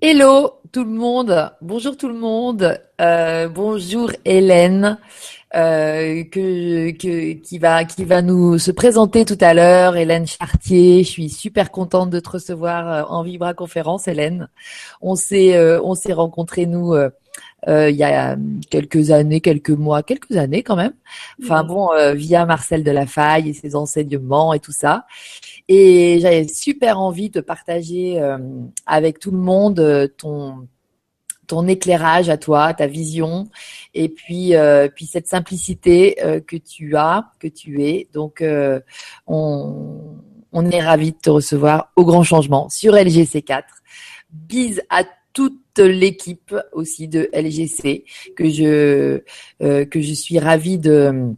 Hello tout le monde, bonjour tout le monde, euh, bonjour Hélène, euh, que, que, qui va qui va nous se présenter tout à l'heure, Hélène Chartier. Je suis super contente de te recevoir euh, en Vibra conférence, Hélène. On s'est euh, on s'est rencontrés nous euh, il y a quelques années, quelques mois, quelques années quand même. Enfin bon, via Marcel Delafaille et ses enseignements et tout ça. Et j'avais super envie de partager euh, avec tout le monde euh, ton ton éclairage à toi, ta vision, et puis euh, puis cette simplicité que tu as, que tu es. Donc on on est ravi de te recevoir au grand changement sur LGC4. Bise à toute l'équipe aussi de LGC que je que je suis ravie de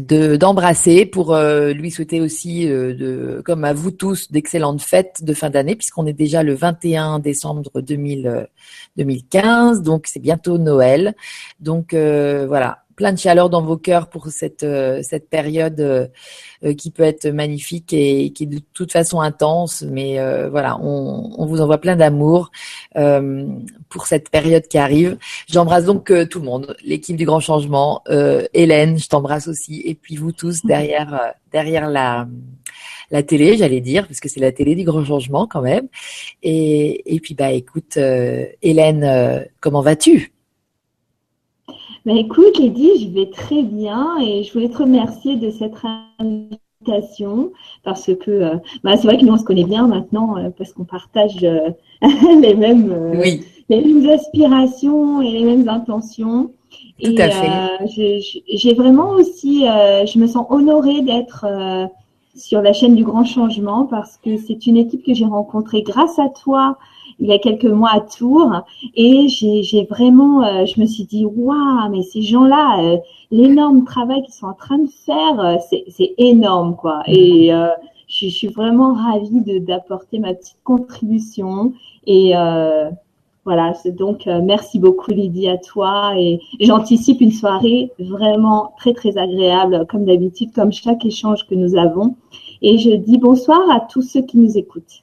de d'embrasser pour euh, lui souhaiter aussi euh, comme à vous tous d'excellentes fêtes de fin d'année puisqu'on est déjà le 21 décembre 2000, 2015 euh, donc c'est bientôt Noël. Donc voilà plein de chaleur dans vos cœurs pour cette euh, cette période euh, euh, qui peut être magnifique et qui est de toute façon intense. Mais voilà, on, on, vous envoie plein d'amour pour cette période qui arrive. J'embrasse donc tout le monde, l'équipe du Grand Changement, Hélène, je t'embrasse aussi, et puis vous tous derrière derrière la la télé, j'allais dire, parce que c'est la télé du grand changement quand même. Et, et puis bah écoute, Hélène, comment vas-tu? Bah, écoute, Lydie, je vais très bien et je voulais te remercier de cette invitation parce que euh, bah, c'est vrai que nous on se connaît bien maintenant euh, parce qu'on partage euh, les mêmes les mêmes aspirations et les mêmes intentions. Tout et à fait. j'ai vraiment aussi, je me sens honorée d'être sur la chaîne du Grand Changement parce que c'est une équipe que j'ai rencontrée grâce à toi il y a quelques mois à Tours et j'ai vraiment, euh, je me suis dit, waouh, mais ces gens-là, euh, l'énorme travail qu'ils sont en train de faire, euh, c'est énorme, quoi. Et je, je, suis vraiment ravie d'apporter ma petite contribution et voilà, donc merci beaucoup Lydie à toi et j'anticipe une soirée vraiment très très agréable comme d'habitude, comme chaque échange que nous avons. Et je dis bonsoir à tous ceux qui nous écoutent.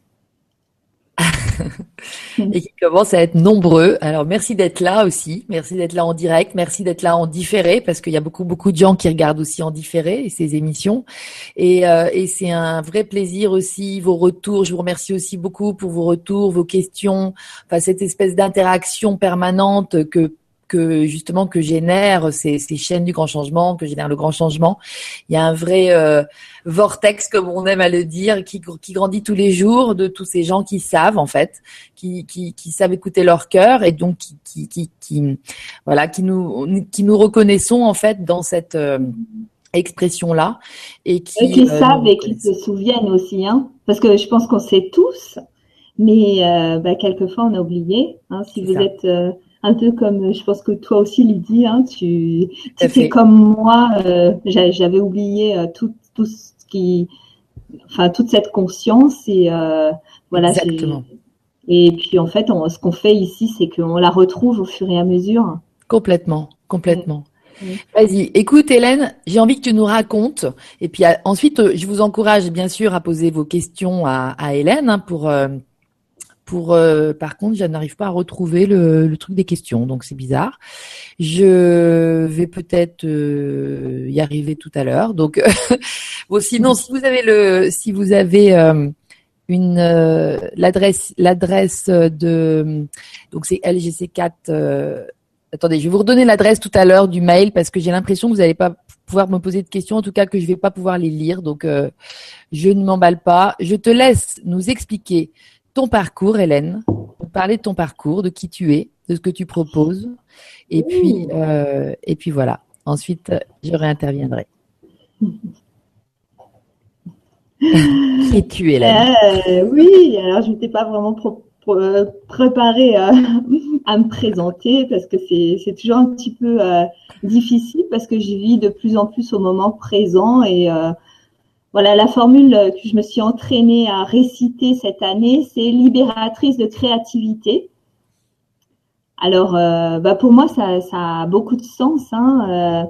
Et qui commencent à être nombreux. Alors merci d'être là aussi, merci d'être là en direct, merci d'être là en différé parce qu'il y a beaucoup beaucoup de gens qui regardent aussi en différé ces émissions. Et, euh, et c'est un vrai plaisir aussi vos retours. Je vous remercie aussi beaucoup pour vos retours, vos questions, enfin cette espèce d'interaction permanente que que justement que génère ces, ces, chaînes du grand changement, que génère le grand changement. Il y a un vrai euh, vortex, comme on aime à le dire, qui, qui, grandit tous les jours de tous ces gens qui savent en fait, qui, qui, qui savent écouter leur cœur et donc qui, qui, qui, voilà, qui nous, qui nous reconnaissons en fait dans cette euh, expression là et qui, et qui euh, savent et qui se souviennent aussi, hein, parce que je pense qu'on sait tous, mais bah, quelquefois on a oublié. Hein, si vous êtes un peu comme je pense que toi aussi Lydie, hein, tu, tu comme moi, euh, j'avais oublié euh, tout, tout ce qui, enfin toute cette conscience et euh, voilà. Exactement. Et puis en fait, on, ce qu'on fait ici, c'est qu'on la retrouve au fur et à mesure. Complètement, complètement. Vas-y, écoute Hélène, j'ai envie que tu nous racontes, et puis ensuite je vous encourage bien sûr à poser vos questions à, à Hélène hein, pour euh, par contre, je n'arrive pas à retrouver le, truc des questions, donc c'est bizarre. Je vais peut-être euh, y arriver tout à l'heure. Donc, sinon, si vous avez euh, l'adresse, de, donc c'est LGC4. attendez, je vais vous redonner l'adresse tout à l'heure du mail parce que j'ai l'impression que vous n'allez pas pouvoir me poser de questions, en tout cas que je vais pas pouvoir les lire. Donc, je ne m'emballe pas. Je te laisse nous expliquer ton parcours, Hélène. Parler de ton parcours, de qui tu es, de ce que tu proposes. Et puis, euh, et puis voilà. Ensuite, je réinterviendrai. qui es-tu, Hélène euh, Oui, alors je n'étais pas vraiment euh, préparée à, me présenter parce que c'est toujours un petit peu difficile parce que je vis de plus en plus au moment présent et voilà, la formule que je me suis entraînée à réciter cette année, c'est libératrice de créativité. Alors, euh, bah pour moi, ça, ça, a beaucoup de sens. Hein. Euh,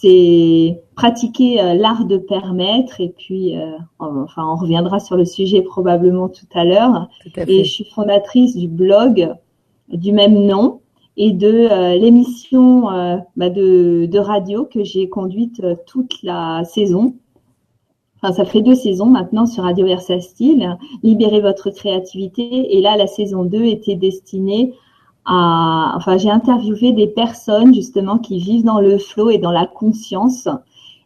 c'est pratiquer euh, l'art de permettre et puis euh, enfin on reviendra sur le sujet probablement tout à l'heure et je suis fondatrice du blog du même nom et de euh, l'émission bah, de, de, radio que j'ai conduite toute la saison enfin ça fait deux saisons maintenant sur Radio Versa Style libérez votre créativité et là la saison 2 était destinée enfin, j'ai interviewé des personnes justement qui vivent dans le flow et dans la conscience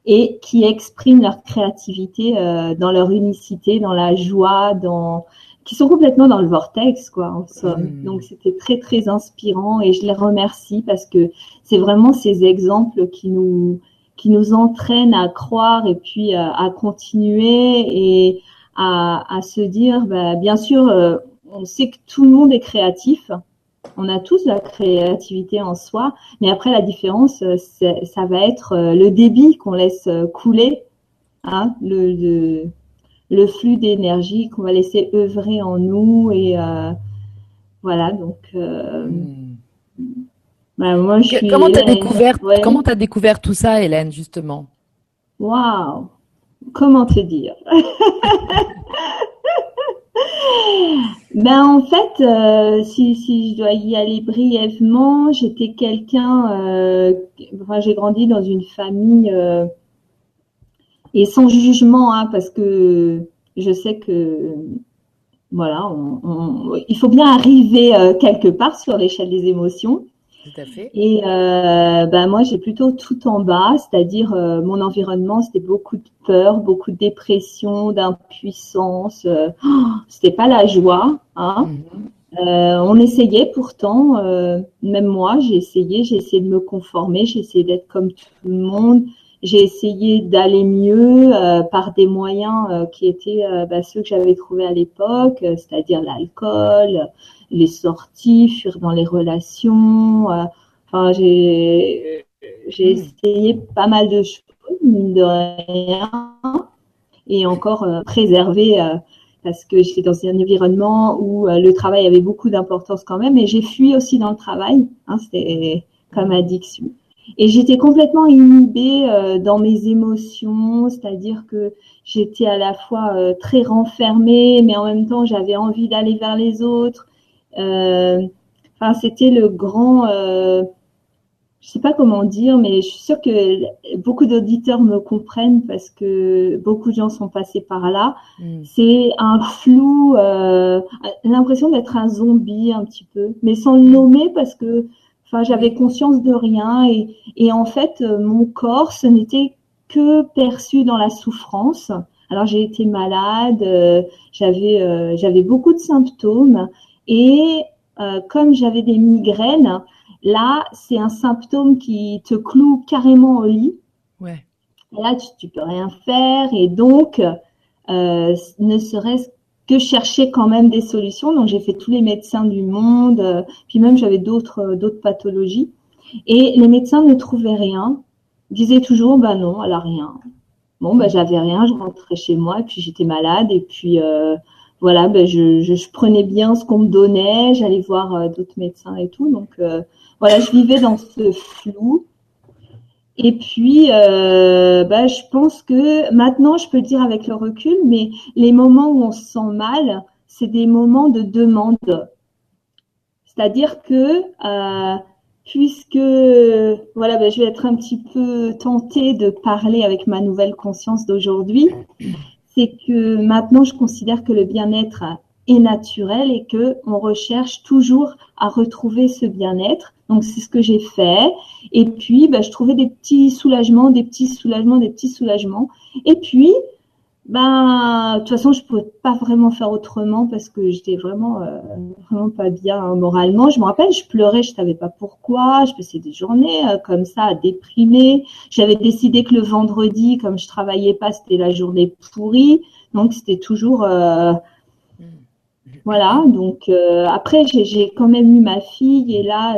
et qui expriment leur créativité euh, dans leur unicité, dans la joie, dans qui sont complètement dans le vortex quoi en somme. Mmh. Donc c'était très très inspirant et je les remercie parce que c'est vraiment ces exemples qui nous qui nous entraînent à croire et puis euh, à continuer et à, à se dire bah, bien sûr euh, on sait que tout le monde est créatif on a tous la créativité en soi, mais après la différence, euh, ça va être euh, le débit qu'on laisse euh, couler, hein, le, le, flux d'énergie qu'on va laisser œuvrer en nous et voilà donc. Hmm. Bah, moi, je comment tu as découvert comment découvert tout ça, Hélène justement? Waouh. Comment te dire? Ben en fait, euh, si, si je dois y aller brièvement, j'étais quelqu'un, euh, enfin j'ai grandi dans une famille euh, et sans jugement, hein, parce que je sais que voilà, il faut bien arriver quelque part sur l'échelle des émotions. Tout à fait. Et euh, ben moi, j'ai plutôt tout en bas, c'est-à-dire euh, mon environnement, c'était beaucoup de peur, beaucoup de dépression, d'impuissance. Euh, oh, c'était pas la joie. Hein. Euh, on essayait pourtant, euh, même moi, j'ai essayé, j'ai essayé de me conformer, j'ai essayé d'être comme tout le monde. J'ai essayé d'aller mieux euh, par des moyens qui étaient ben, ceux que j'avais trouvés à l'époque, c'est-à-dire l'alcool, les sorties, fuir dans les relations. Euh, enfin, j'ai j'ai hmm. essayé pas mal de choses, mine de rien, et encore euh, préserver euh, parce que j'étais dans un environnement où le travail avait beaucoup d'importance quand même, et j'ai fui aussi dans le travail. Hein, C'était comme addiction. Et j'étais complètement inhibée dans mes émotions, c'est-à-dire que j'étais à la fois très renfermée, mais en même temps j'avais envie d'aller vers les autres. Euh, enfin, c'était le grand, euh, je sais pas comment dire, mais je suis sûre que beaucoup d'auditeurs me comprennent parce que beaucoup de gens sont passés par là. Mm. C'est un flou, euh, l'impression d'être un zombie un petit peu, mais sans le nommer parce que, enfin, j'avais conscience de rien et, et en fait, mon corps, ce n'était que perçu dans la souffrance. Alors j'ai été malade, euh, j'avais euh, j'avais beaucoup de symptômes et euh, comme j'avais des migraines, là, c'est un symptôme qui te cloue carrément au lit. Ouais. là, tu, ne peux rien faire et donc, euh, ne serait-ce que chercher quand même des solutions. Donc, j'ai fait tous les médecins du monde, euh, puis même j'avais d'autres d'autres pathologies et les médecins ne trouvaient rien. Ils disaient toujours, bah non, elle a rien. Bon, bah j'avais rien, je rentrais chez moi et puis j'étais malade et puis voilà, ben je, je, prenais bien ce qu'on me donnait, j'allais voir euh, d'autres médecins et tout. Donc euh, voilà, je vivais dans ce flou. Et puis, euh, ben, je pense que maintenant, je peux le dire avec le recul, mais les moments où on se sent mal, c'est des moments de demande. C'est-à-dire que euh, puisque voilà, ben, je vais être un petit peu tentée de parler avec ma nouvelle conscience d'aujourd'hui c'est que maintenant je considère que le bien-être est naturel et que on recherche toujours à retrouver ce bien-être. Donc c'est ce que j'ai fait. Et puis bah, je trouvais des petits soulagements, des petits soulagements, des petits soulagements. Et puis ben, de toute façon, je pouvais pas vraiment faire autrement parce que j'étais vraiment, euh, vraiment pas bien moralement. Je me rappelle, je pleurais, je savais pas pourquoi. Je passais des journées euh, comme ça à déprimer. J'avais décidé que le vendredi, comme je travaillais pas, c'était la journée pourrie. Donc c'était toujours, euh, voilà. Donc après, j'ai quand même eu ma fille et là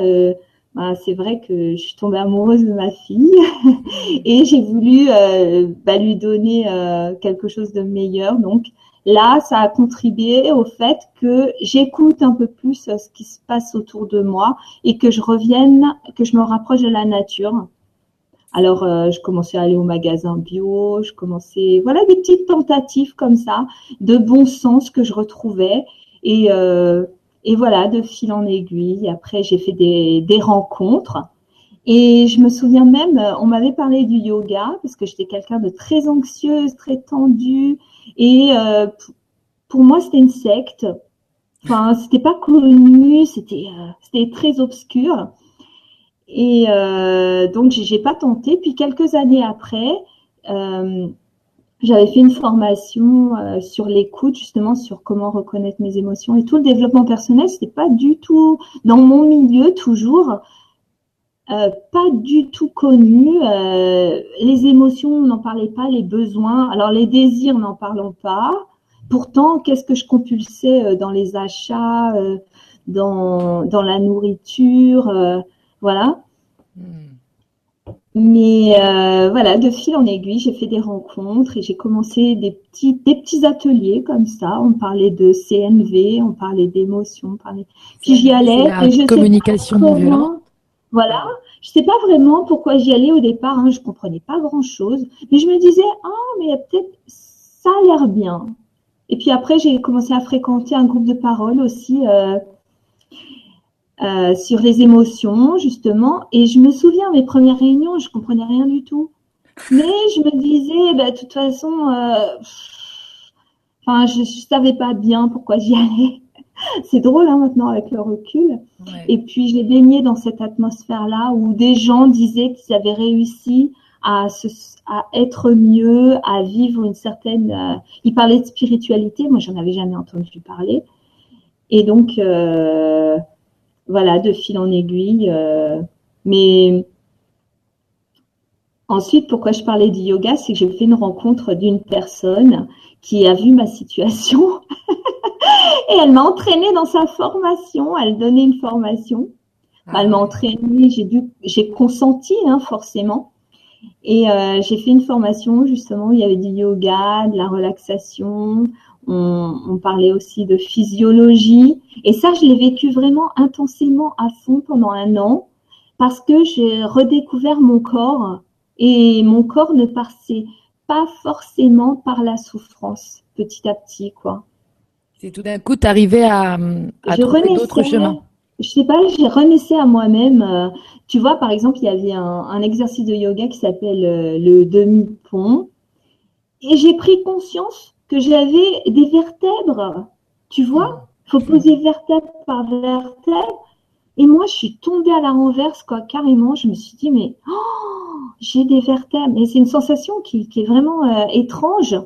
bah, c'est vrai que je suis tombée amoureuse de ma fille et j'ai voulu euh, bah, lui donner euh, quelque chose de meilleur. Donc là, ça a contribué au fait que j'écoute un peu plus euh, ce qui se passe autour de moi et que je revienne, que je me rapproche de la nature. Alors, je commençais à aller au magasin bio, je commençais, voilà, des petites tentatives comme ça, de bon sens que je retrouvais. Et, et voilà, de fil en aiguille. Après, j'ai fait des, des rencontres. Et je me souviens même, on m'avait parlé du yoga parce que j'étais quelqu'un de très anxieuse, très tendue. Et euh, pour moi, c'était une secte. Enfin, c'était pas connu, c'était euh, c'était très obscur. Et euh, donc, j'ai pas tenté. Puis quelques années après, euh, j'avais fait une formation euh, sur l'écoute, justement sur comment reconnaître mes émotions et tout le développement personnel. C'était pas du tout dans mon milieu toujours, euh, pas du tout connu. Euh, les émotions, on n'en parlait pas. Les besoins, alors les désirs, n'en parlons pas. Pourtant, qu'est-ce que je compulsais dans les achats, dans dans la nourriture voilà. Hmm. Mais euh, voilà, de fil en aiguille, j'ai fait des rencontres et j'ai commencé des petits, des petits ateliers comme ça. On parlait de CNV, on parlait d'émotions, on parlait. Puis j'y allais. et je communication non violente. Voilà, je sais pas vraiment pourquoi j'y allais au départ. Hein, je comprenais pas grand chose, mais je me disais ah mais peut-être ça a l'air bien. Et puis après j'ai commencé à fréquenter un groupe de parole aussi. Euh, euh, sur les émotions, justement. Et je me souviens, mes premières réunions, je comprenais rien du tout. Mais je me disais, bah, de toute façon, euh, enfin, je, ne savais pas bien pourquoi j'y allais. C'est drôle hein, maintenant avec le recul. Et puis j'ai baigné dans cette atmosphère-là où des gens disaient qu'ils avaient réussi à, se, à être mieux, à vivre une certaine. Euh, ils parlaient de spiritualité. Moi, j'en avais jamais entendu parler. Et donc, euh, voilà, de fil en aiguille. Euh, mais ensuite, pourquoi je parlais du yoga, c'est que j'ai fait une rencontre d'une personne qui a vu ma situation et elle m'a entraînée dans sa formation. Elle donnait une formation. Elle m'a ah. entraînée, j'ai dû, j'ai consenti hein, forcément. Et euh, j'ai fait une formation justement où il y avait du yoga, de la relaxation, on, parlait aussi de physiologie. Et ça, je l'ai vécu vraiment intensément à fond pendant un an parce que j'ai redécouvert mon corps et mon corps ne passait pas forcément par la souffrance petit à petit, quoi. C'est tout d'un coup, tu arrivais à, à trouver d'autres chemins. Je sais pas, j'ai renaissé à moi-même. Euh, tu vois, par exemple, il y avait un, exercice de yoga qui s'appelle euh, le demi-pont. Et j'ai pris conscience que j'avais des vertèbres. Tu vois, faut poser vertèbre par vertèbre. Et moi, je suis tombée à la renverse, quoi, carrément. Je me suis dit, mais oh, j'ai des vertèbres. Et c'est une sensation qui, est vraiment euh, étrange,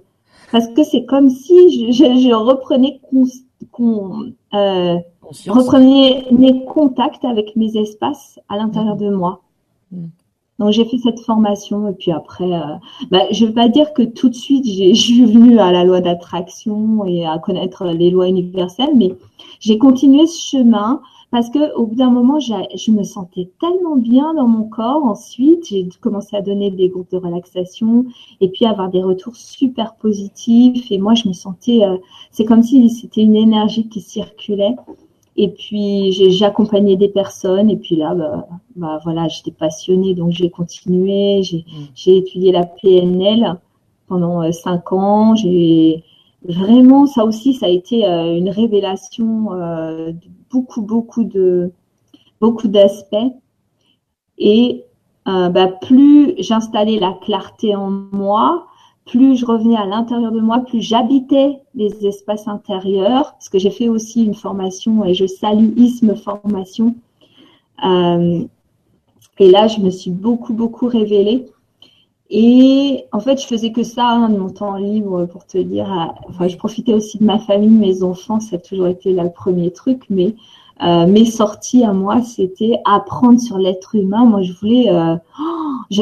parce que c'est comme si je, reprenais, euh, reprenais mes contacts avec mes espaces à l'intérieur mmh. de moi. Mmh. Donc j'ai fait cette formation et puis après, euh, bah, je ne veux pas dire que tout de suite je suis venue à la loi d'attraction et à connaître les lois universelles, mais j'ai continué ce chemin parce que au bout d'un moment, je me sentais tellement bien dans mon corps. Ensuite, j'ai commencé à donner des groupes de relaxation et puis avoir des retours super positifs. Et moi, je me sentais, euh, c'est comme si c'était une énergie qui circulait. Et puis j'accompagnais des personnes et puis là, bah, bah voilà, j'étais passionnée donc j'ai continué. J'ai mm. étudié la PNL pendant euh, cinq ans. J'ai vraiment ça aussi, ça a été euh, une révélation euh, de beaucoup beaucoup de beaucoup d'aspects. Et bah, plus j'installais la clarté en moi, plus je revenais à l'intérieur de moi, plus j'habitais les espaces intérieurs, parce que j'ai fait aussi une formation et je salue ISME Formation. Euh, et là, je me suis beaucoup, beaucoup révélée. Et en fait, je faisais que ça hein, de mon temps libre pour te dire. Enfin, je profitais aussi de ma famille, mes enfants, ça a toujours été là le premier truc. Mais euh, mes sorties à moi, c'était apprendre sur l'être humain. Moi, je voulais. Euh, oh,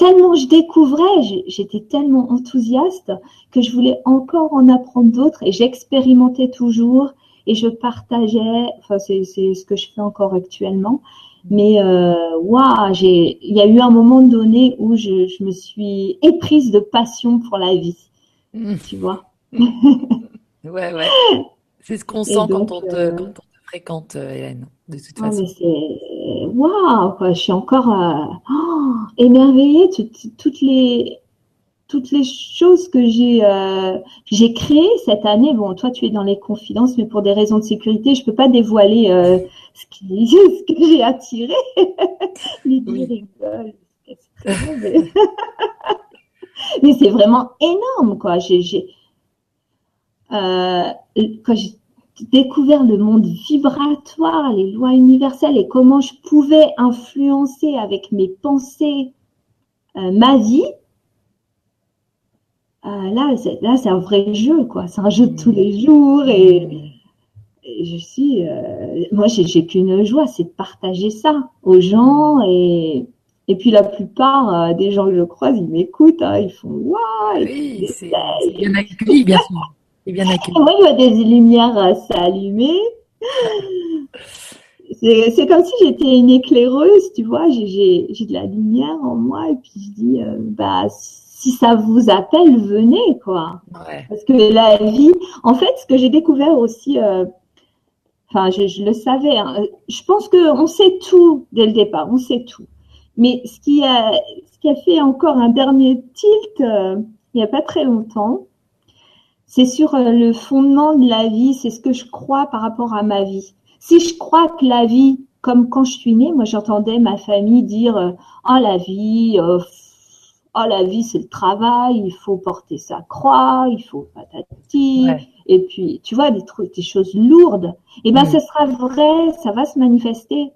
tellement je découvrais, j'étais tellement enthousiaste que je voulais encore en apprendre d'autres et j'expérimentais toujours et je partageais. Enfin, c'est ce que je fais encore actuellement. Mais euh, waouh, j'ai, il y a eu un moment donné où je, je me suis éprise de passion pour la vie. Mmh. Tu vois. ouais, ouais. C'est ce qu'on sent quand, on te, euh, quand on te fréquente, Hélène. De toute façon. Waouh, je suis encore oh, émerveillée. toutes les toutes les choses que j'ai euh, j'ai créées cette année. Bon, toi, tu es dans les confidences, mais pour des raisons de sécurité, je peux pas dévoiler euh, ce, qui, ce que j'ai attiré. Lydie rigole. mais, c'est vraiment énorme, quoi. J'ai euh, quand j'ai découvert le monde vibratoire, les lois universelles et comment je pouvais influencer avec mes pensées ma vie ah, là, c'est, là, c'est un vrai jeu, quoi. C'est un jeu de tous les jours et, je suis, euh, moi, j'ai, j'ai qu'une joie, c'est de partager ça aux gens et, et puis la plupart euh, des gens que je croise, ils m'écoutent, hein, ils font waouh. Oui, c'est, bien accueilli, bien sûr. C'est bien accueilli. Moi, il y a des lumières euh, s'allumer. C'est, comme si j'étais une éclaireuse, tu vois. J'ai, de la lumière en moi et puis je dis, bah si ça vous appelle, venez, quoi. Parce que la vie, en fait, ce que j'ai découvert aussi, euh, enfin, je, le savais, hein, je pense qu'on sait tout dès le départ, on sait tout. Mais ce qui a, ce qui a fait encore un dernier tilt, euh, il n'y a pas très longtemps, c'est sur euh, le fondement de la vie, c'est ce que je crois par rapport à ma vie. Si je crois que la vie, comme quand je suis née, moi j'entendais ma famille dire, oh la vie, oh la vie c'est le travail, il faut porter sa croix, il faut patati, et puis tu vois des trucs, des choses lourdes. Et eh ben ce sera vrai, ça va se manifester.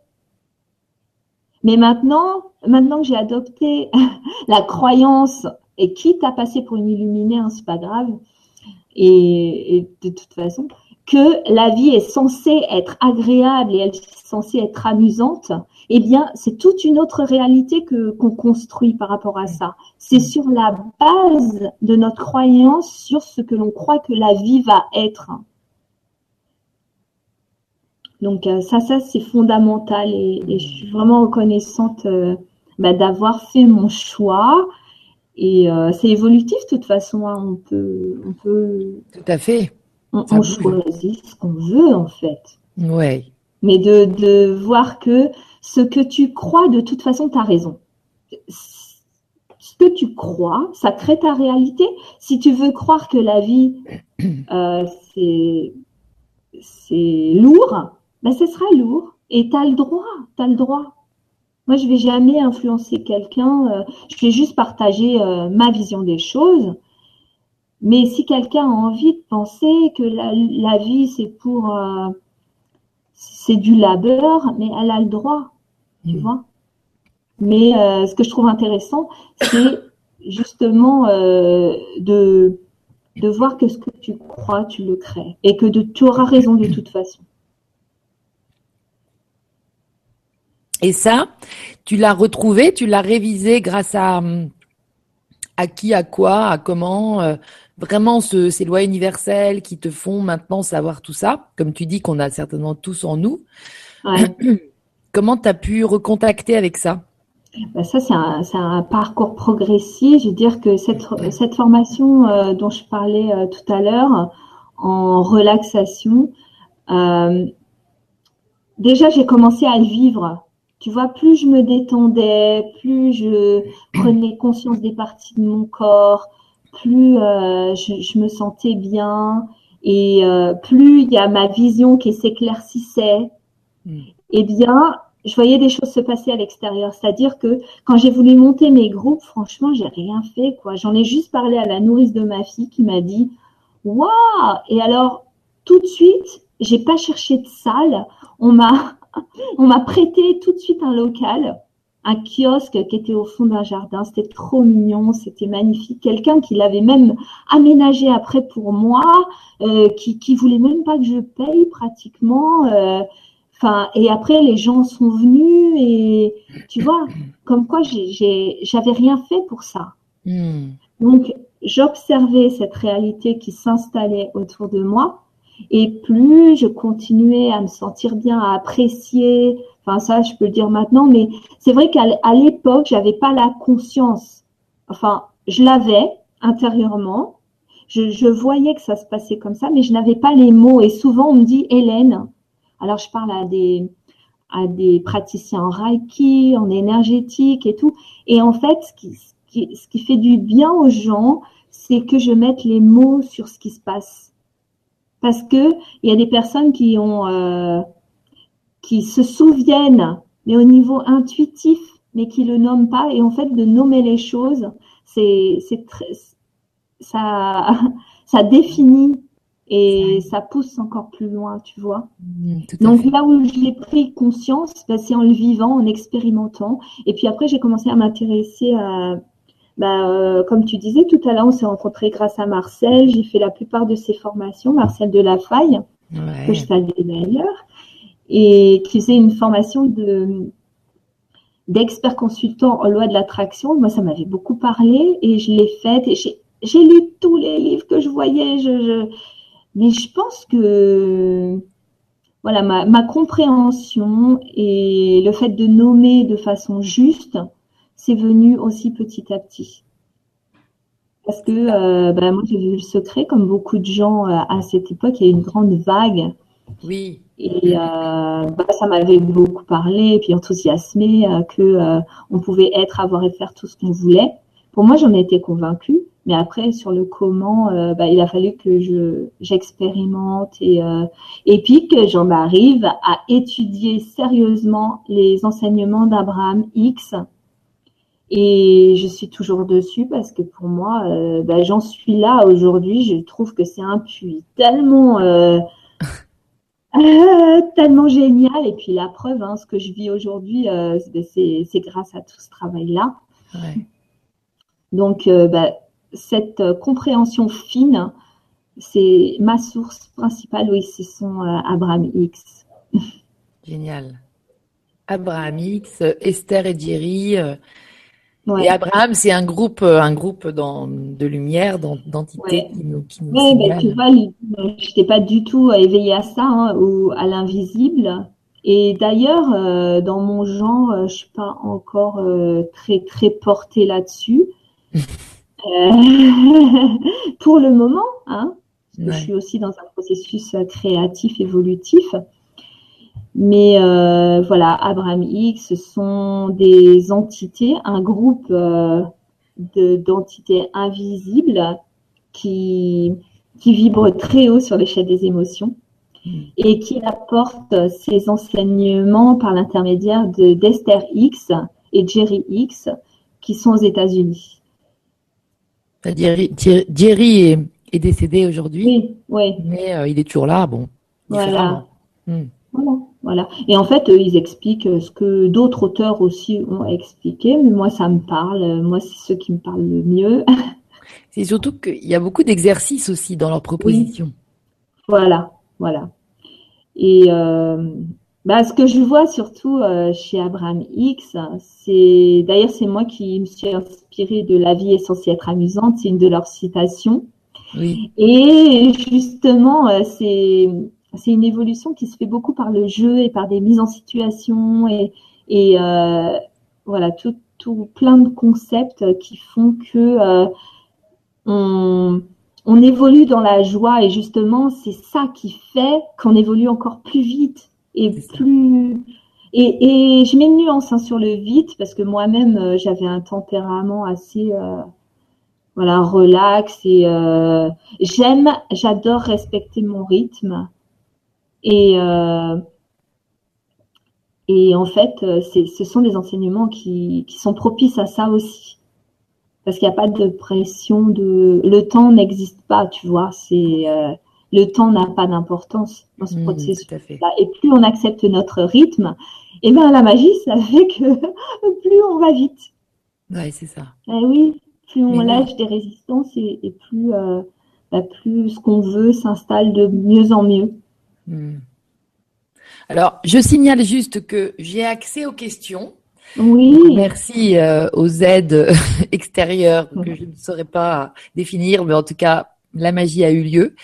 Mais maintenant, maintenant que j'ai adopté la croyance et quitte à passer pour une illuminée, hein, c'est pas grave. Et, et, de toute façon, que la vie est censée être agréable et elle est censée être amusante, eh bien, c'est toute une autre réalité que qu'on construit par rapport à ça. C'est sur la base de notre croyance sur ce que l'on croit que la vie va être. Donc euh, ça, ça c'est fondamental et, je suis vraiment reconnaissante euh, bah, d'avoir fait mon choix. Et euh, c'est évolutif de toute façon. Hein. On peut, on peut. Tout à fait. On, on choisit ce qu'on veut en fait. Ouais. Mais de, de voir que ce que tu crois, de toute façon, tu as raison. Ce que tu crois, ça crée ta réalité. Si tu veux croire que la vie, euh, c'est lourd, ben ce sera lourd. Et tu as le droit, tu as le droit. Moi, je vais jamais influencer quelqu'un. Euh, je vais juste partager euh, ma vision des choses. Mais si quelqu'un a envie de penser que la, la vie, c'est pour... c'est du labeur, mais elle a le droit tu mm. vois. Mais euh, ce que je trouve intéressant, c'est justement euh, de, de voir que ce que tu crois, tu le crées. Et que de, tu auras raison de toute façon. Et ça, tu l'as retrouvé, tu l'as révisé grâce à, à qui, à quoi, à comment euh, Vraiment ce, ces lois universelles qui te font maintenant savoir tout ça, comme tu dis qu'on a certainement tous en nous. Ouais. Comment tu as pu recontacter avec ça? Bah, ça, c'est un, parcours progressif. Je veux dire que cette, cette formation euh, dont je parlais euh, tout à l'heure, en relaxation, déjà, j'ai commencé à le vivre. Tu vois, plus je me détendais, plus je prenais conscience des parties de mon corps, plus je, je, me sentais bien et plus il y a ma vision qui s'éclaircissait. Mm. Eh bien, je voyais des choses se passer à l'extérieur. C'est-à-dire que quand j'ai voulu monter mes groupes, franchement, j'ai rien fait, quoi. J'en ai juste parlé à la nourrice de ma fille qui m'a dit, waouh! Et alors, tout de suite, j'ai pas cherché de salle. On m'a, on m'a prêté tout de suite un local, un kiosque qui était au fond d'un jardin. C'était trop mignon, c'était magnifique. Quelqu'un qui l'avait même aménagé après pour moi, euh, qui, qui voulait même pas que je paye pratiquement. Euh, et après, les gens sont venus et tu vois, comme quoi j'avais rien fait pour ça. Hmm. Donc, j'observais cette réalité qui s'installait autour de moi et plus je continuais à me sentir bien, à apprécier. Enfin, ça, je peux le dire maintenant, mais c'est vrai qu'à l'époque, j'avais pas la conscience. Enfin, je l'avais intérieurement. Je, voyais que ça se passait comme ça, mais je n'avais pas les mots. Et souvent, on me dit, Hélène, alors, je parle à des, à des praticiens en Reiki, en énergétique et tout. Et en fait, ce qui, ce qui, ce qui fait du bien aux gens, c'est que je mette les mots sur ce qui se passe. Parce que il y a des personnes qui ont, euh, qui se souviennent, mais au niveau intuitif, mais qui le nomment pas. Et en fait, de nommer les choses, c'est, c'est ça, ça définit et ça pousse encore plus loin, tu vois. Mmh, Donc là où j'ai pris conscience, bah, c'est en le vivant, en expérimentant. Et puis après, j'ai commencé à m'intéresser à, bah, euh, comme tu disais tout à l'heure, on s'est rencontrés grâce à Marcel. J'ai fait la plupart de ses formations, Marcel de la Faille, ouais. que je salue d'ailleurs, et qui faisait une formation de d'expert consultant en loi de l'attraction. Moi, ça m'avait beaucoup parlé et je l'ai faite et j'ai lu tous les livres que je voyais. Je, je... Mais je pense que voilà ma, ma, compréhension et le fait de nommer de façon juste, c'est venu aussi petit à petit. Parce que euh, bah, moi j'ai vu le secret, comme beaucoup de gens euh, à cette époque, il y a eu une grande vague. Oui. Et euh, bah, ça m'avait beaucoup parlé, et puis enthousiasmé euh, que euh, on pouvait être, avoir et faire tout ce qu'on voulait. Pour moi, j'en étais convaincue. Mais après, sur le comment, bah, il a fallu que je j'expérimente et euh, et puis que j'en arrive à étudier sérieusement les enseignements d'Abraham X. Et je suis toujours dessus parce que pour moi, euh, bah, j'en suis là aujourd'hui. Je trouve que c'est un puits tellement euh, tellement génial. Et puis la preuve, hein, ce que je vis aujourd'hui, euh, c'est grâce à tout ce travail-là. Ouais. Donc, euh, bah, cette euh, compréhension fine, c'est ma source principale, oui, ce sont euh, Abraham X. Génial. Abraham X, Esther et Jerry. Euh, Ouais. Et Abraham, c'est un groupe, euh, un groupe dans, de lumière, d'en- d'entités Ouais. qui nous, qui nous Ouais, ben, tu vois, je n'étais pas du tout éveillée à ça, hein, ou à l'invisible. Et d'ailleurs, euh, dans mon genre, euh, je suis pas encore euh, très très portée là-dessus. Euh, pour le moment, hein, parce que je suis aussi dans un processus euh, créatif, évolutif. Mais euh, voilà, Abraham X, ce sont des entités, un groupe euh, de- d'entités invisibles qui, qui vibrent très haut sur l'échelle des émotions Mm. et qui apportent ces enseignements par l'intermédiaire de d'Esther X et Jerry X qui sont aux États-Unis. Jerry, Jerry- est, est décédé aujourd'hui, Oui, oui, mais euh, il est toujours là. Bon, Voilà. Voilà. Et en fait, eux, ils expliquent ce que d'autres auteurs aussi ont expliqué, mais moi, ça me parle. Moi, c'est ceux qui me parlent le mieux. C'est surtout qu'il y a beaucoup d'exercices aussi dans leurs propositions. Voilà, voilà. Et euh, bah, ce que je vois surtout euh, chez Abraham X, c'est d'ailleurs c'est moi qui me suis inspirée de La vie est censée être amusante, c'est une de leurs citations. Oui, Et justement, euh, c'est c'est une évolution qui se fait beaucoup par le jeu et par des mises en situation et et euh, voilà tout tout plein de concepts qui font que euh, on on évolue dans la joie. Et justement c'est ça qui fait qu'on évolue encore plus vite et plus et, et je mets une nuance hein, sur le vite parce que moi-même euh, j'avais un tempérament assez euh, voilà relax et j'aime j'adore respecter mon rythme et euh, et en fait euh, ce sont des enseignements qui qui sont propices à ça aussi. Parce qu'il n'y a pas de pression de le temps n'existe pas tu vois c'est euh, le temps n'a pas d'importance dans ce Hmm, processus. et plus on accepte notre rythme et ben la magie ça fait que plus on va vite. Ouais, c'est ça. eh oui plus on Mais oui. lâche des résistances et, et plus euh, bah, plus ce qu'on veut s'installe de mieux en mieux Hmm. Alors, je signale juste que j'ai accès aux questions. oui Merci euh, aux aides extérieures que je ne saurais pas définir, mais en tout cas, la magie a eu lieu.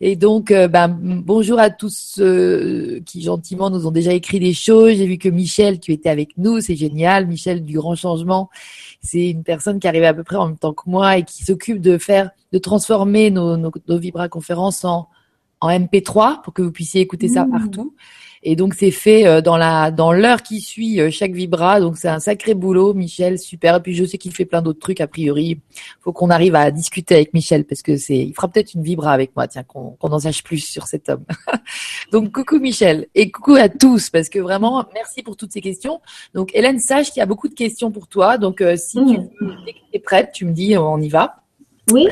Et donc, euh, ben, bonjour à tous ceux qui gentiment nous ont déjà écrit des choses. J'ai vu que Michel, tu étais avec nous, c'est génial. Michel du Grand Changement, c'est une personne qui arrive à peu près en même temps que moi et qui s'occupe de faire, de transformer nos, nos, nos Vibra conférences en en MP3 pour que vous puissiez écouter ça Mmh. partout. Et donc c'est fait euh, dans la dans l'heure qui suit euh, chaque vibra. Donc c'est un sacré boulot, Michel, super. Et puis je sais qu'il fait plein d'autres trucs a priori. Faut qu'on arrive à discuter avec Michel parce que c'est il fera peut-être une vibra avec moi. Tiens qu'on qu'on en sache plus sur cet homme. donc coucou Michel et coucou à tous parce que vraiment merci pour toutes ces questions. Donc Hélène sache qu'il y a beaucoup de questions pour toi. Donc euh, si tu Mmh. que t'es prête, tu me dis on y va Oui,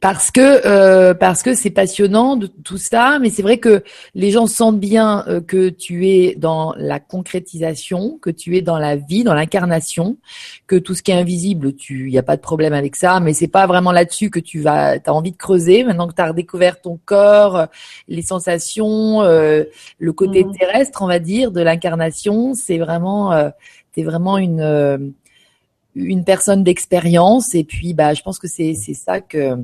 parce que euh, parce que c'est passionnant de tout ça, mais c'est vrai que les gens sentent bien euh, que tu es dans la concrétisation, que tu es dans la vie, dans l'incarnation, que tout ce qui est invisible, tu il y a pas de problème avec ça, mais c'est pas vraiment là-dessus que tu vas t'as envie de creuser maintenant que tu as redécouvert ton corps, les sensations, euh, le côté Mhm. terrestre, on va dire, de l'incarnation, c'est vraiment euh, t'es vraiment une euh, une personne d'expérience et puis bah je pense que c'est c'est ça que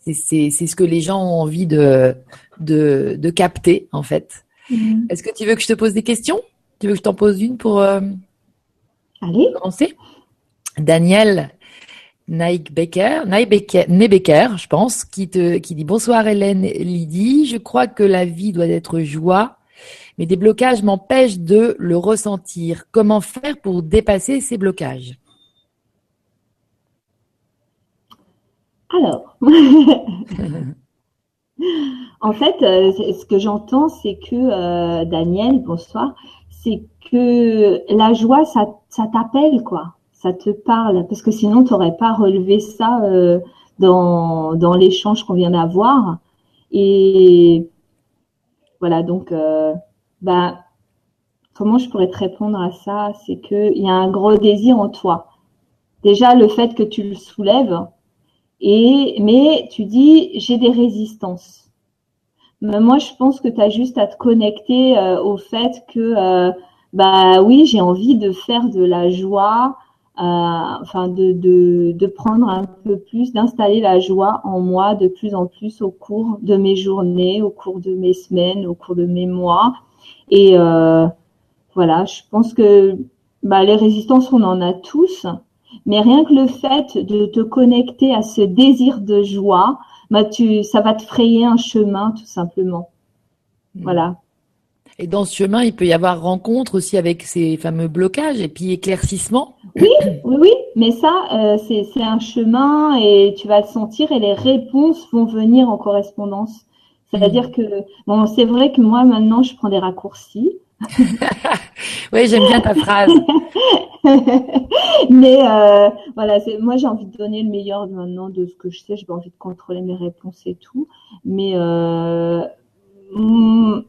c'est ce que les gens ont envie de de de capter en fait. Mmh. Est-ce que tu veux que je te pose des questions? Tu veux que je t'en pose une pour euh, allez. commencer? Daniel Naik Becker, je pense, qui te qui dit bonsoir Hélène Lydie, je crois que la vie doit être joie, mais des blocages m'empêchent de le ressentir. Comment faire pour dépasser ces blocages? Alors, en fait, euh, ce que j'entends, c'est que euh, Daniel, bonsoir, c'est que la joie, ça, t'appelle, quoi. Ça te parle, parce que sinon, tu n'aurais pas relevé ça euh, dans, dans l'échange qu'on vient d'avoir. Et voilà, donc, bah, comment je pourrais te répondre à ça? C'est qu'il y a un gros désir en toi. Déjà, le fait que tu le soulèves, et, mais tu dis, j'ai des résistances. Mais moi, je pense que tu as juste à te connecter euh, au fait que, euh, bah oui, j'ai envie de faire de la joie, euh, enfin de, de, de prendre un peu plus, d'installer la joie en moi de plus en plus au cours de mes journées, au cours de mes semaines, au cours de mes mois. Et voilà, je pense que bah, les résistances, on en a tous. Mais rien que le fait de te connecter à ce désir de joie, bah tu, ça va te frayer un chemin tout simplement. Voilà. Et dans ce chemin, il peut y avoir rencontre aussi avec ces fameux blocages et puis éclaircissement. Oui, oui, oui, mais ça, euh, c'est, c'est un chemin et tu vas le sentir et les réponses vont venir en correspondance. C'est-à-dire que, bon, c'est vrai que moi, maintenant, je prends des raccourcis. Oui, j'aime bien ta phrase. Mais euh, voilà, moi j'ai envie de donner le meilleur maintenant de ce que je sais. J'ai envie de contrôler mes réponses et tout. Mais euh, mm,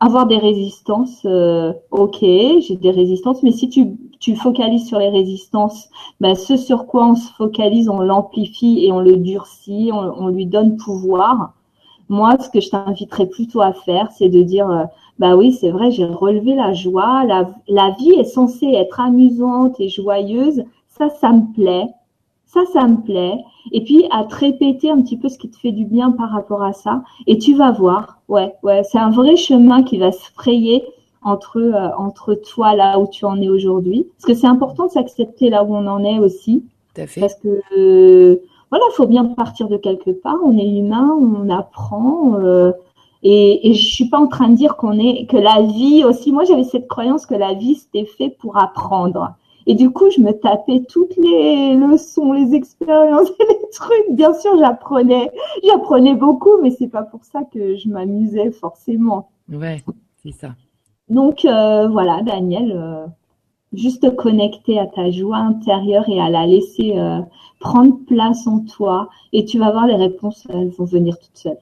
avoir des résistances, euh, ok, j'ai des résistances. Mais si tu, focalises sur les résistances, ben, ce sur quoi on se focalise, on l'amplifie et on le durcit, on, lui donne pouvoir. Moi, ce que je t'inviterais plutôt à faire, c'est de dire, bah oui, c'est vrai, j'ai relevé la joie. La, la vie est censée être amusante et joyeuse. Ça, ça me plaît. Ça, ça me plaît. Et puis, à te répéter un petit peu ce qui te fait du bien par rapport à ça. Et tu vas voir. Ouais, ouais, c'est un vrai chemin qui va se frayer entre, euh, entre toi, là où tu en es aujourd'hui. Parce que c'est important de s'accepter là où on en est aussi. Tout à fait. Parce que, euh, voilà, faut bien partir de quelque part. On est humain, on apprend. euh, et, et je suis pas en train de dire qu'on est que la vie aussi. Moi, j'avais cette croyance que la vie c'était fait pour apprendre. Et du coup, je me tapais toutes les leçons, les expériences, les trucs. Bien sûr, j'apprenais, j'apprenais beaucoup, mais c'est pas pour ça que je m'amusais forcément. Ouais, c'est ça. Donc euh, voilà, Daniel, euh, juste te connecter à ta joie intérieure et à la laisser euh, prendre place en toi, et tu vas voir les réponses, elles vont venir toutes seules.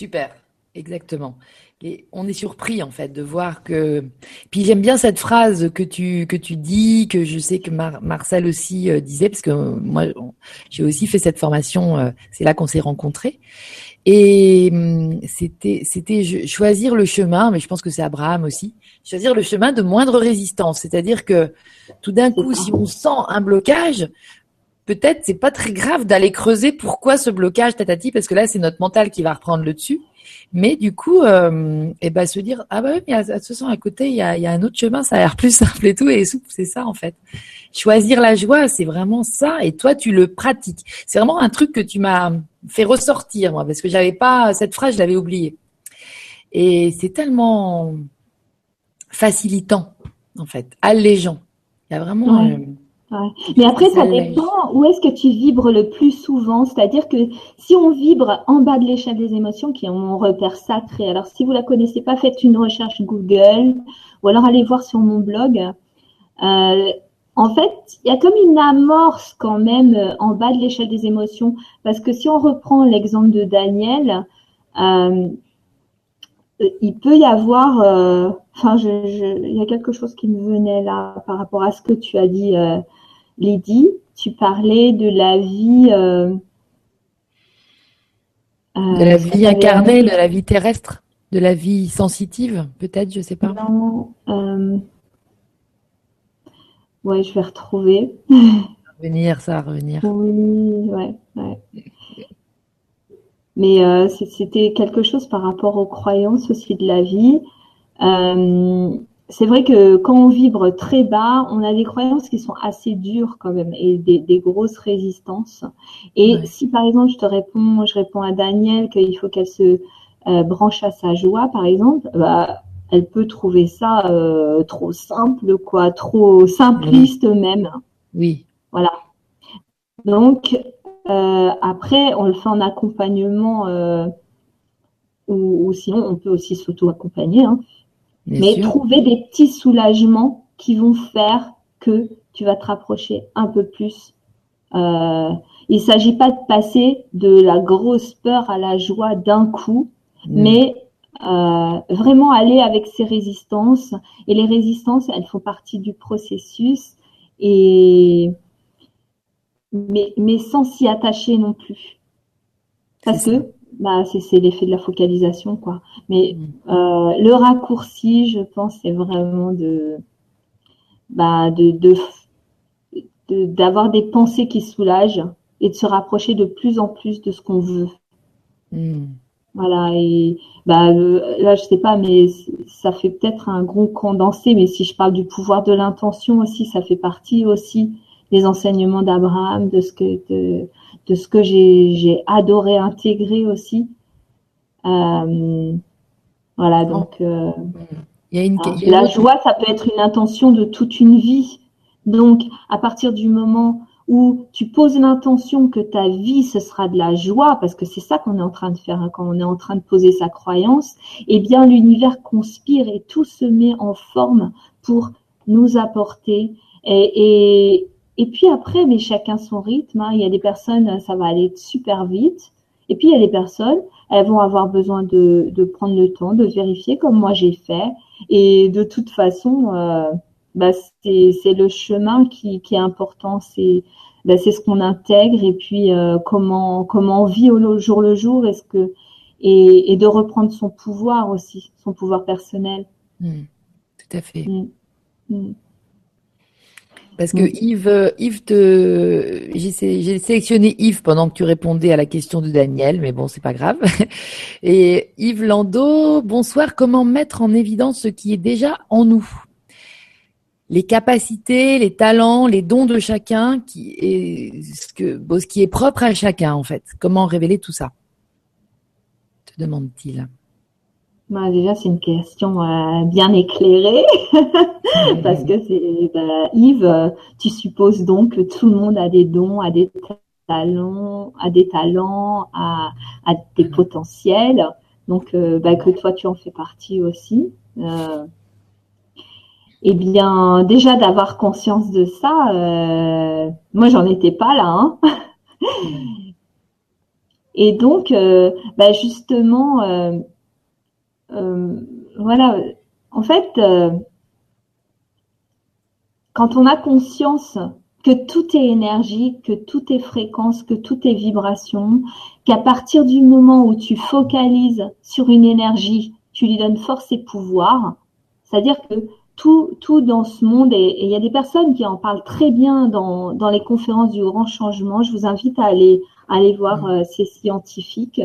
Super, exactement. Et on est surpris en fait de voir que. Puis j'aime bien cette phrase que tu que tu dis, que je sais que Mar- Marcel aussi euh, disait, parce que moi j'ai aussi fait cette formation. euh, c'est là qu'on s'est rencontrés. Et hum, c'était choisir le chemin, mais je pense que c'est Abraham aussi. Choisir le chemin de moindre résistance, c'est-à-dire que tout d'un coup, si on sent un blocage, peut-être c'est pas très grave d'aller creuser pourquoi ce blocage tatati parce que là c'est notre mental qui va reprendre le dessus mais du coup euh, et ben se dire ah bah oui mais à, ce sens à côté il y a, il y a un autre chemin ça a l'air plus simple et tout et c'est ça en fait choisir la joie c'est vraiment ça et toi tu le pratiques c'est vraiment un truc que tu m'as fait ressortir, moi, parce que j'avais pas cette phrase, je l'avais oubliée. Et c'est tellement facilitant, en fait, allégeant. Il y a vraiment. Ouais. Mais après, ça dépend où est-ce que tu vibres le plus souvent. C'est-à-dire que si on vibre en bas de l'échelle des émotions, qui est mon repère sacré, alors si vous la connaissez pas, faites une recherche Google ou alors allez voir sur mon blog. Euh, en fait, il y a comme une amorce quand même euh, en bas de l'échelle des émotions. Parce que si on reprend l'exemple de Daniel, euh, il peut y avoir, euh, enfin, je, je, il y a quelque chose qui me venait là par rapport à ce que tu as dit, euh, Lydie. Tu parlais de la vie. Euh, de la vie incarnée, de la vie terrestre, de la vie sensitive, peut-être, je sais pas. Non. ouais, je vais retrouver. Revenir, ça, revenir. Oui, ouais, ouais. Mais euh, c'était quelque chose par rapport aux croyances aussi de la vie. Euh, c'est vrai que quand on vibre très bas, on a des croyances qui sont assez dures quand même et des, des grosses résistances. Et ouais. si par exemple je te réponds, je réponds à Daniel qu'il faut qu'elle se euh, branche à sa joie, par exemple, bah, elle peut trouver ça euh, trop simple, quoi, trop simpliste oui. même. Oui. Voilà. Donc euh, après, on le fait en accompagnement euh, ou, ou, sinon on peut aussi s'auto-accompagner. Hein. Mais sûr. trouver des petits soulagements qui vont faire que tu vas te rapprocher un peu plus. Euh, il ne s'agit pas de passer de la grosse peur à la joie d'un coup, mmh. mais euh, vraiment aller avec ces résistances. Et les résistances, elles font partie du processus. Et mais, mais sans s'y attacher non plus. Parce que bah, c'est l'effet de la focalisation, quoi. Mais mmh. euh, le raccourci, je pense, c'est vraiment de bah, de d'avoir de, des pensées qui soulagent et de se rapprocher de plus en plus de ce qu'on veut. Mmh. Voilà, et bah, là, je sais pas, mais ça fait peut-être un gros condensé, mais si je parle du pouvoir de l'intention aussi, ça fait partie aussi des enseignements d'Abraham, de ce que de, de ce que j'ai adoré intégrer aussi. Euh, voilà, donc euh, il y a une, il y a la joie, ça peut être une intention de toute une vie. Donc, à partir du moment où tu poses l'intention que ta vie, ce sera de la joie, parce que c'est ça qu'on est en train de faire hein, quand on est en train de poser sa croyance, eh bien, l'univers conspire et tout se met en forme pour nous apporter. Et, et, et puis après, mais chacun son rythme. Hein. Il y a des personnes, ça va aller super vite. Et puis il y a des personnes, elles vont avoir besoin de, de prendre le temps, de vérifier comme moi j'ai fait. Et de toute façon, euh, bah, c'est le chemin qui, qui est important. C'est bah, c'est ce qu'on intègre et puis euh, comment comment on vit au jour le jour. Est-ce que et, et, de reprendre son pouvoir aussi, son pouvoir personnel. Mmh, tout à fait. Mmh. Mmh. Parce que Yves, Yves te, j'ai sélectionné Yves pendant que tu répondais à la question de Daniel, mais bon, c'est pas grave. Et Yves Landau, bonsoir. Comment mettre en évidence ce qui est déjà en nous? Les capacités, les talents, les dons de chacun, qui est ce que, bon, ce qui est propre à chacun en fait. Comment révéler tout ça? Te demande-t-il. Bah, déjà, c'est une question euh, bien éclairée, parce que c'est bah, Yves, tu supposes donc que tout le monde a des dons, a des talents, a des talents, a, a des potentiels, donc euh, bah, que toi tu en fais partie aussi. Euh, eh bien, déjà d'avoir conscience de ça, euh, moi j'en étais pas là. Hein. Et donc, euh, bah, justement euh, voilà, en fait, euh, quand on a conscience que tout est énergie, que tout est fréquence, que tout est vibration, qu'à partir du moment où tu focalises sur une énergie, tu lui donnes force et pouvoir, c'est-à-dire que tout, tout dans ce monde, et il y a des personnes qui en parlent très bien dans, dans les conférences du grand changement, je vous invite à aller, à aller voir euh, ces scientifiques.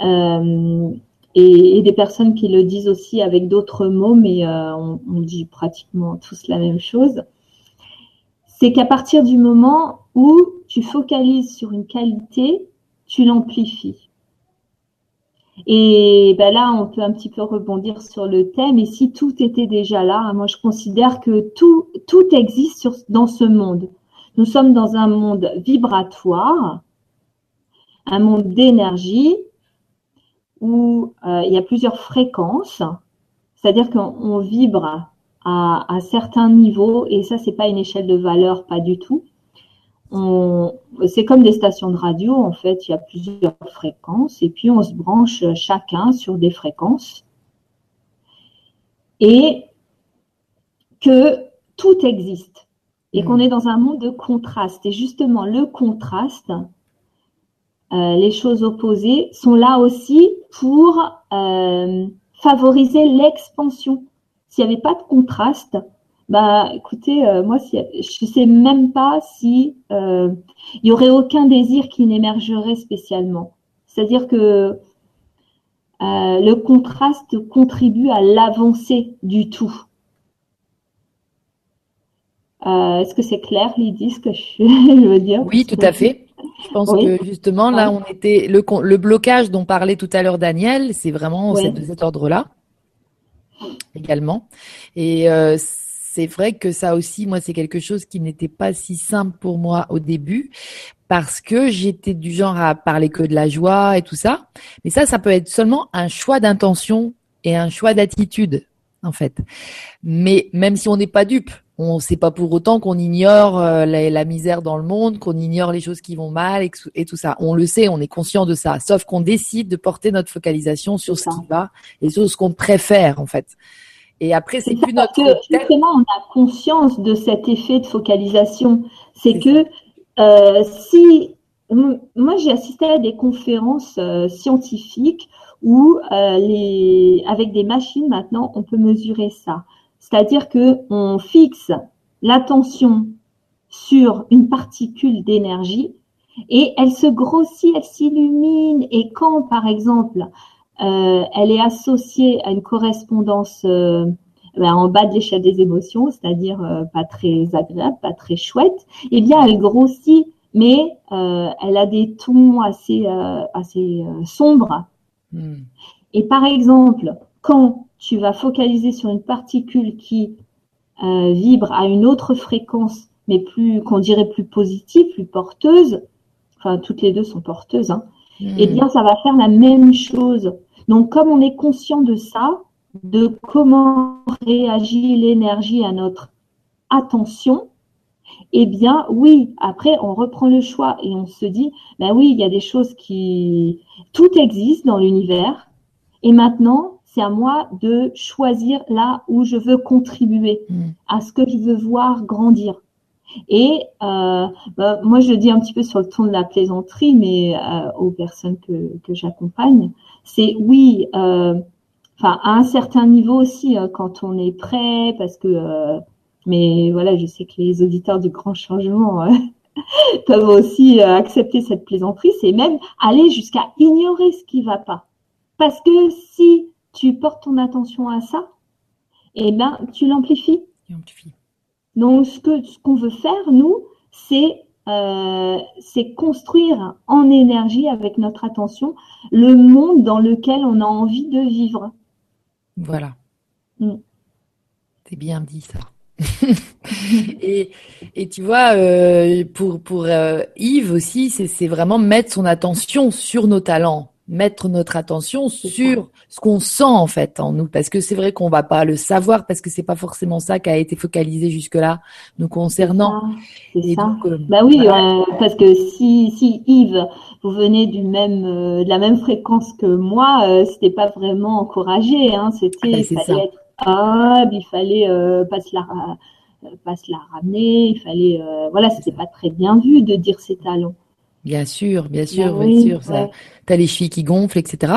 Euh, et, et, des personnes qui le disent aussi avec d'autres mots, mais euh, on, on, dit pratiquement tous la même chose. C'est qu'à partir du moment où tu focalises sur une qualité, tu l'amplifies. Et ben là, on peut un petit peu rebondir sur le thème. Et si tout était déjà là, moi je considère que tout, tout existe sur, dans ce monde. Nous sommes dans un monde vibratoire, un monde d'énergie où euh, il y a plusieurs fréquences. C'est-à-dire qu'on vibre à, à certains niveaux et ça, c'est pas une échelle de valeur, pas du tout c'est comme des stations de radio, en fait, il y a plusieurs fréquences et puis on se branche chacun sur des fréquences et que tout existe et qu'on est dans un monde de contraste. Et justement, le contraste, les choses opposées sont là aussi pour euh, favoriser l'expansion. S'il n'y avait pas de contraste, bah, écoutez, euh, moi, je sais même pas si euh, il y aurait aucun désir qui n'émergerait spécialement. C'est-à-dire que euh, le contraste contribue à l'avancée du tout. Est-ce que c'est clair, Lydie, ce que je, veux dire? Oui, tout à fait. Je pense que justement, là, on était le, le blocage dont parlait tout à l'heure Daniel, c'est vraiment de cet ordre-là également. Et euh, c'est vrai que ça aussi, moi, c'est quelque chose qui n'était pas si simple pour moi au début parce que j'étais du genre à parler que de la joie et tout ça. Mais ça, ça peut être seulement un choix d'intention et un choix d'attitude, en fait. Mais même si on n'est pas dupe, on sait pas pour autant qu'on ignore euh, la, misère dans le monde, qu'on ignore les choses qui vont mal et, et, tout ça. On le sait, on est conscient de ça. Sauf qu'on décide de porter notre focalisation sur ce qui va et sur ce qu'on préfère, en fait. Et après, c'est plus notre. Que, justement, on a conscience de cet effet de focalisation. C'est que euh, si moi j'ai assisté à des conférences euh, scientifiques où euh, les avec des machines maintenant on peut mesurer ça. C'est-à-dire que on fixe l'attention sur une particule d'énergie et elle se grossit, elle s'illumine et quand par exemple euh, elle est associée à une correspondance euh, ben, en bas de l'échelle des émotions, c'est-à-dire euh, pas très agréable, pas très chouette, eh bien elle grossit, mais elle a des tons assez, assez sombres. Hmm. Et par exemple, quand tu vas focaliser sur une particule qui vibre à une autre fréquence, mais plus qu'on dirait plus positive, plus porteuse, enfin toutes les deux sont porteuses, hein, eh hmm. bien ça va faire la même chose. Donc, comme on est conscient de ça, de comment réagit l'énergie à notre attention, eh bien, oui, après, on reprend le choix et on se dit, ben oui, il y a des choses qui, tout existe dans l'univers. Et maintenant, c'est à moi de choisir là où je veux contribuer mm. à ce que je veux voir grandir. Et euh, ben, moi, je dis un petit peu sur le ton de la plaisanterie, mais euh, aux personnes que, que j'accompagne, c'est oui, euh, enfin à un certain niveau aussi euh, quand on est prêt, parce que mais voilà, je sais que les auditeurs du grand changement peuvent aussi accepter cette plaisanterie, c'est même aller jusqu'à ignorer ce qui va pas, parce que si tu portes ton attention à ça, eh ben tu l'amplifies. Donc ce que ce qu'on veut faire nous, c'est euh, c'est construire en énergie avec notre attention le monde dans lequel on a envie de vivre. Voilà. Mm. C'est bien dit ça. et, et, tu vois, euh, pour, pour euh, Yves aussi, c'est vraiment mettre son attention sur nos talents mettre notre attention sur ce qu'on sent en fait en nous. Parce que c'est vrai qu'on va pas le savoir parce que c'est pas forcément ça qui a été focalisé jusque là nous concernant. C'est ça, euh, bah oui euh, parce que si si Yves vous venez du même euh, de la même fréquence que moi c'était pas vraiment encouragé hein. C'était ah, il fallait être humble il fallait pas se la pas se la ramener il fallait voilà c'était pas très bien vu de dire ses talents. Bien sûr, bien sûr, bah bien sûr. Ça, T'as les chevilles qui gonflent, etc.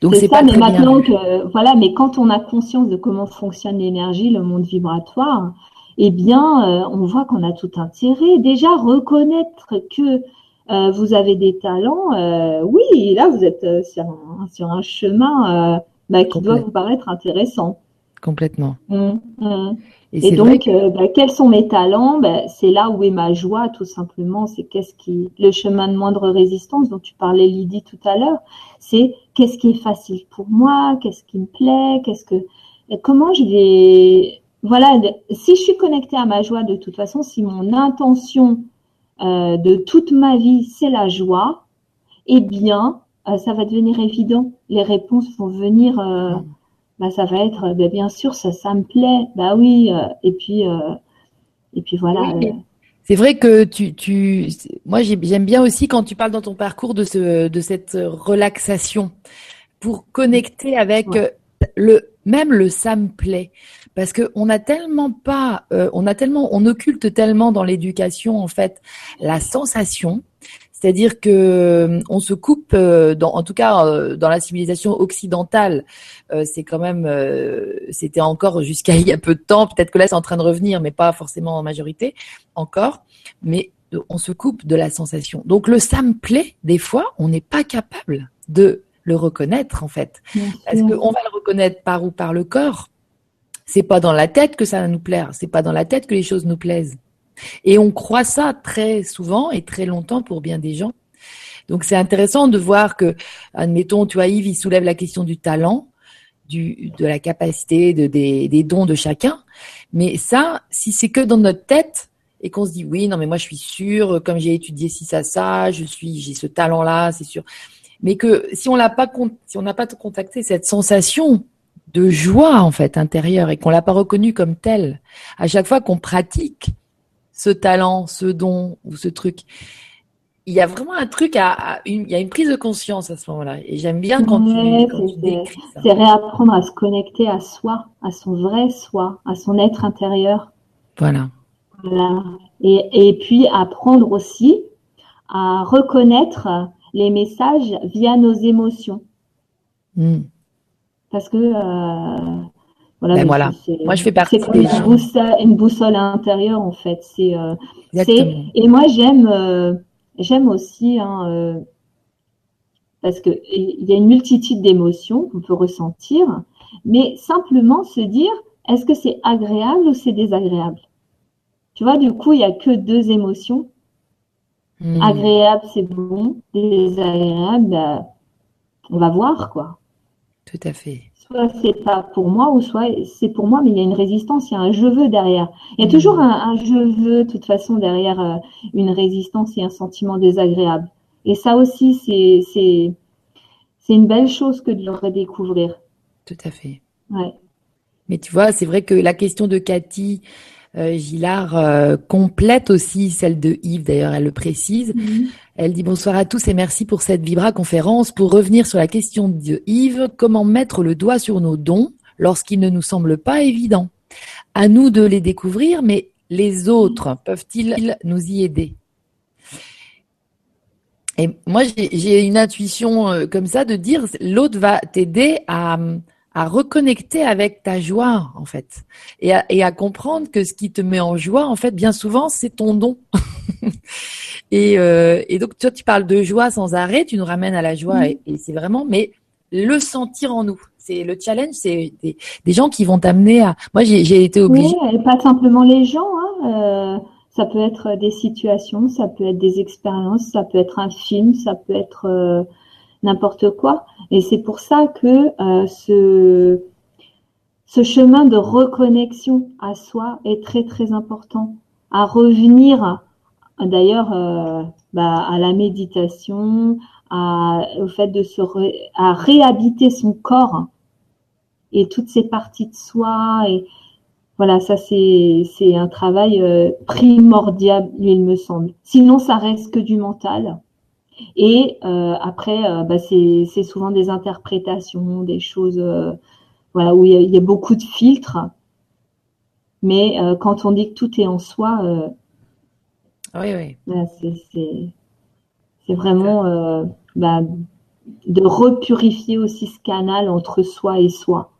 Donc c'est pas mais maintenant que voilà, mais quand on a conscience de comment fonctionne l'énergie, le monde vibratoire, eh bien, euh, on voit qu'on a tout intérêt. Déjà reconnaître que euh, vous avez des talents, euh, oui, là vous êtes sur un, sur un chemin bah, qui doit vous paraître intéressant. complètement. Mmh, mmh. Et, donc, euh, bah, quels sont mes talents? Bah, C'est là où est ma joie, tout simplement. C'est qu'est-ce qui, le chemin de moindre résistance dont tu parlais, Lydie, tout à l'heure. C'est qu'est-ce qui est facile pour moi, qu'est-ce qui me plaît, qu'est-ce que, comment je vais, voilà. Si je suis connectée à ma joie, de toute façon, si mon intention euh, de toute ma vie c'est la joie, eh bien, euh, ça va devenir évident. Les réponses vont venir. Euh, bah, ça va être, bah, bien sûr, ça, ça me plaît. Bah oui. Euh, et puis, euh, et puis voilà. c'est vrai que tu, tu, moi j'aime bien aussi quand tu parles dans ton parcours de ce, de cette relaxation pour connecter avec le, même le ça me plaît parce que on a tellement pas, on a tellement, on occulte tellement dans l'éducation en fait la sensation c'est-à-dire que euh, on se coupe, euh, dans, en tout cas euh, dans la civilisation occidentale, c'est quand même, c'était encore jusqu'à il y a peu de temps. Peut-être que là c'est en train de revenir, mais pas forcément en majorité encore. Mais on se coupe de la sensation. Donc le ça me plaît, des fois, on n'est pas capable de le reconnaître en fait, parce qu'on va le reconnaître par ou par le corps. C'est pas dans la tête que ça va nous plaire. C'est pas dans la tête que les choses nous plaisent. Et on croit ça très souvent et très longtemps pour bien des gens. Donc c'est intéressant de voir que, admettons, tu vois, Yves, il soulève la question du talent, du, de la capacité, de, des, des dons de chacun. Mais ça, si c'est que dans notre tête et qu'on se dit oui, non mais moi je suis sûr, comme j'ai étudié ci ça ça, je suis, j'ai ce talent-là, c'est sûr. Mais que si on l'a pas, si n'a pas contacté cette sensation de joie en fait intérieure et qu'on l'a pas reconnue comme telle, à chaque fois qu'on pratique, ce talent, ce don ou ce truc. Il y a vraiment un truc à, il y a une prise de conscience à ce moment-là. Et j'aime bien quand tu, décris ça. C'est réapprendre à se connecter à soi, à son vrai soi, à son être intérieur. Voilà. Voilà. Et, et puis apprendre aussi à reconnaître les messages via nos émotions. Hmm. Parce que euh, ben voilà, Moi, je fais partie des une boussole, une boussole intérieure en fait. C'est, euh, et moi j'aime, euh, j'aime aussi, hein, euh, parce que il y a une multitude d'émotions qu'on peut ressentir, mais simplement se dire, est-ce que c'est agréable ou c'est désagréable? Tu vois, du coup, il y a que deux émotions. Hmm. Agréable, c'est bon. Désagréable, ben, on va voir quoi. Tout à fait soit c'est pas pour moi ou soit c'est pour moi, mais il y a une résistance, il y a un je veux derrière. Il y a toujours un, je veux, de toute façon, derrière euh, une résistance et un sentiment désagréable. Et ça aussi, c'est c'est c'est une belle chose que de le redécouvrir. Tout à fait. Ouais. Mais tu vois, c'est vrai que la question de Cathy euh, Gillard euh, complète aussi celle de Yves, d'ailleurs, elle le précise. Mhm. Elle dit bonsoir à tous et merci pour cette Vibra conférence. Pour revenir sur la question de Yves, comment mettre le doigt sur nos dons lorsqu'ils ne nous semblent pas évidents À nous de les découvrir, mais les autres peuvent-ils nous y aider? Et moi, j'ai une intuition euh, comme ça de dire l'autre va t'aider à à reconnecter avec ta joie en fait et à, et à comprendre que ce qui te met en joie en fait bien souvent c'est ton don et, euh, et donc toi tu parles de joie sans arrêt tu nous ramènes à la joie et, c'est vraiment mais le sentir en nous c'est le challenge c'est des, des, gens qui vont t'amener à moi j'ai été obligée oui, et pas simplement les gens hein. euh, ça peut être des situations ça peut être des expériences ça peut être un film ça peut être euh, n'importe quoi. Et c'est pour ça que euh, ce, chemin de reconnexion à soi est très très important. À revenir d'ailleurs euh, bah, à la méditation, au fait de se à réhabiter son corps et toutes ces parties de soi et voilà, ça c'est c'est un travail euh, primordial, il me semble. Sinon, ça reste que du mental. Et euh, après, euh, bah, c'est souvent des interprétations, des choses euh, voilà, où il y, a, beaucoup de filtres. Mais quand on dit que tout est en soi, oui, oui. Bah, c'est vraiment bah, de repurifier aussi ce canal entre soi et soi.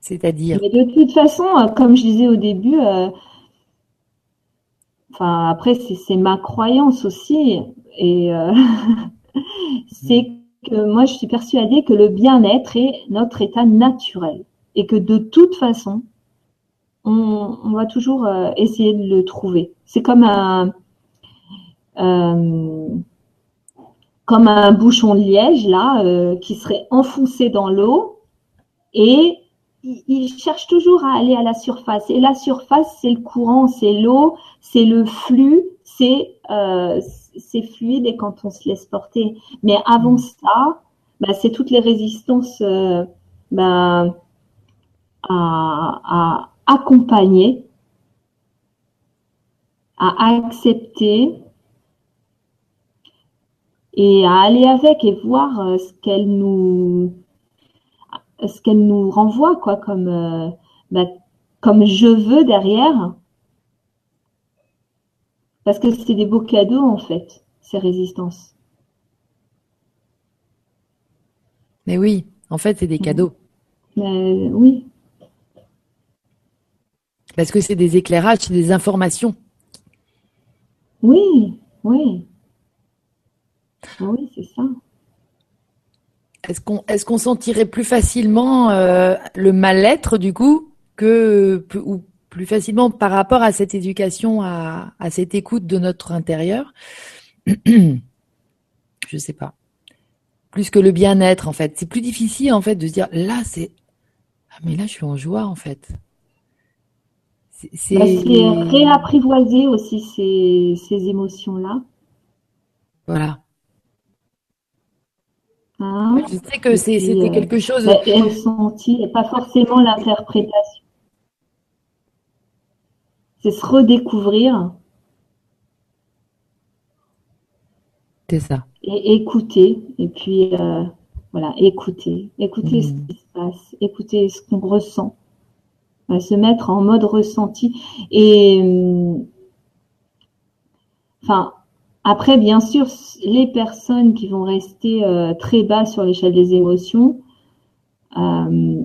C'est-à-dire? De toute façon, comme je disais au début, après, c'est ma croyance aussi. Et euh, c'est que moi, je suis persuadée que le bien-être est notre état naturel et que de toute façon, on, va toujours euh, essayer de le trouver. C'est comme un, euh, comme un bouchon de liège là qui serait enfoncé dans l'eau et il, cherche toujours à aller à la surface. Et la surface, c'est le courant, c'est l'eau, c'est le flux, c'est c'est fluide et quand on se laisse porter. Mais avant mm. ça, bah, c'est toutes les résistances bah, à, accompagner, à accepter et à aller avec et voir euh, ce qu'elle nous ce qu'elle nous renvoie quoi comme euh, bah, comme je veux derrière? Parce que c'est des beaux cadeaux en fait ces résistances mais oui en fait c'est des cadeaux mais, oui parce que c'est des éclairages, c'est des informations. Oui, oui. Oui, c'est ça. Est-ce qu'on sentirait plus facilement euh, le mal-être du coup que ou plus facilement par rapport à cette éducation, à, à cette écoute de notre intérieur? Je sais pas. Plus que le bien-être en fait. C'est plus difficile en fait de se dire là c'est ah mais là je suis en joie en fait. C'est bah, réapprivoiser aussi ces, émotions-là. Voilà. Hein je sais que c'était euh, quelque chose. Bah, ressenti et pas forcément l'interprétation. C'est se redécouvrir. C'est ça. Et écouter. Et puis, euh, voilà, écouter. Écouter ce mmh. qui se passe. Écouter ce qu'on ressent se mettre en mode ressenti. Et euh, enfin, après, bien sûr, les personnes qui vont rester euh, très bas sur l'échelle des émotions euh,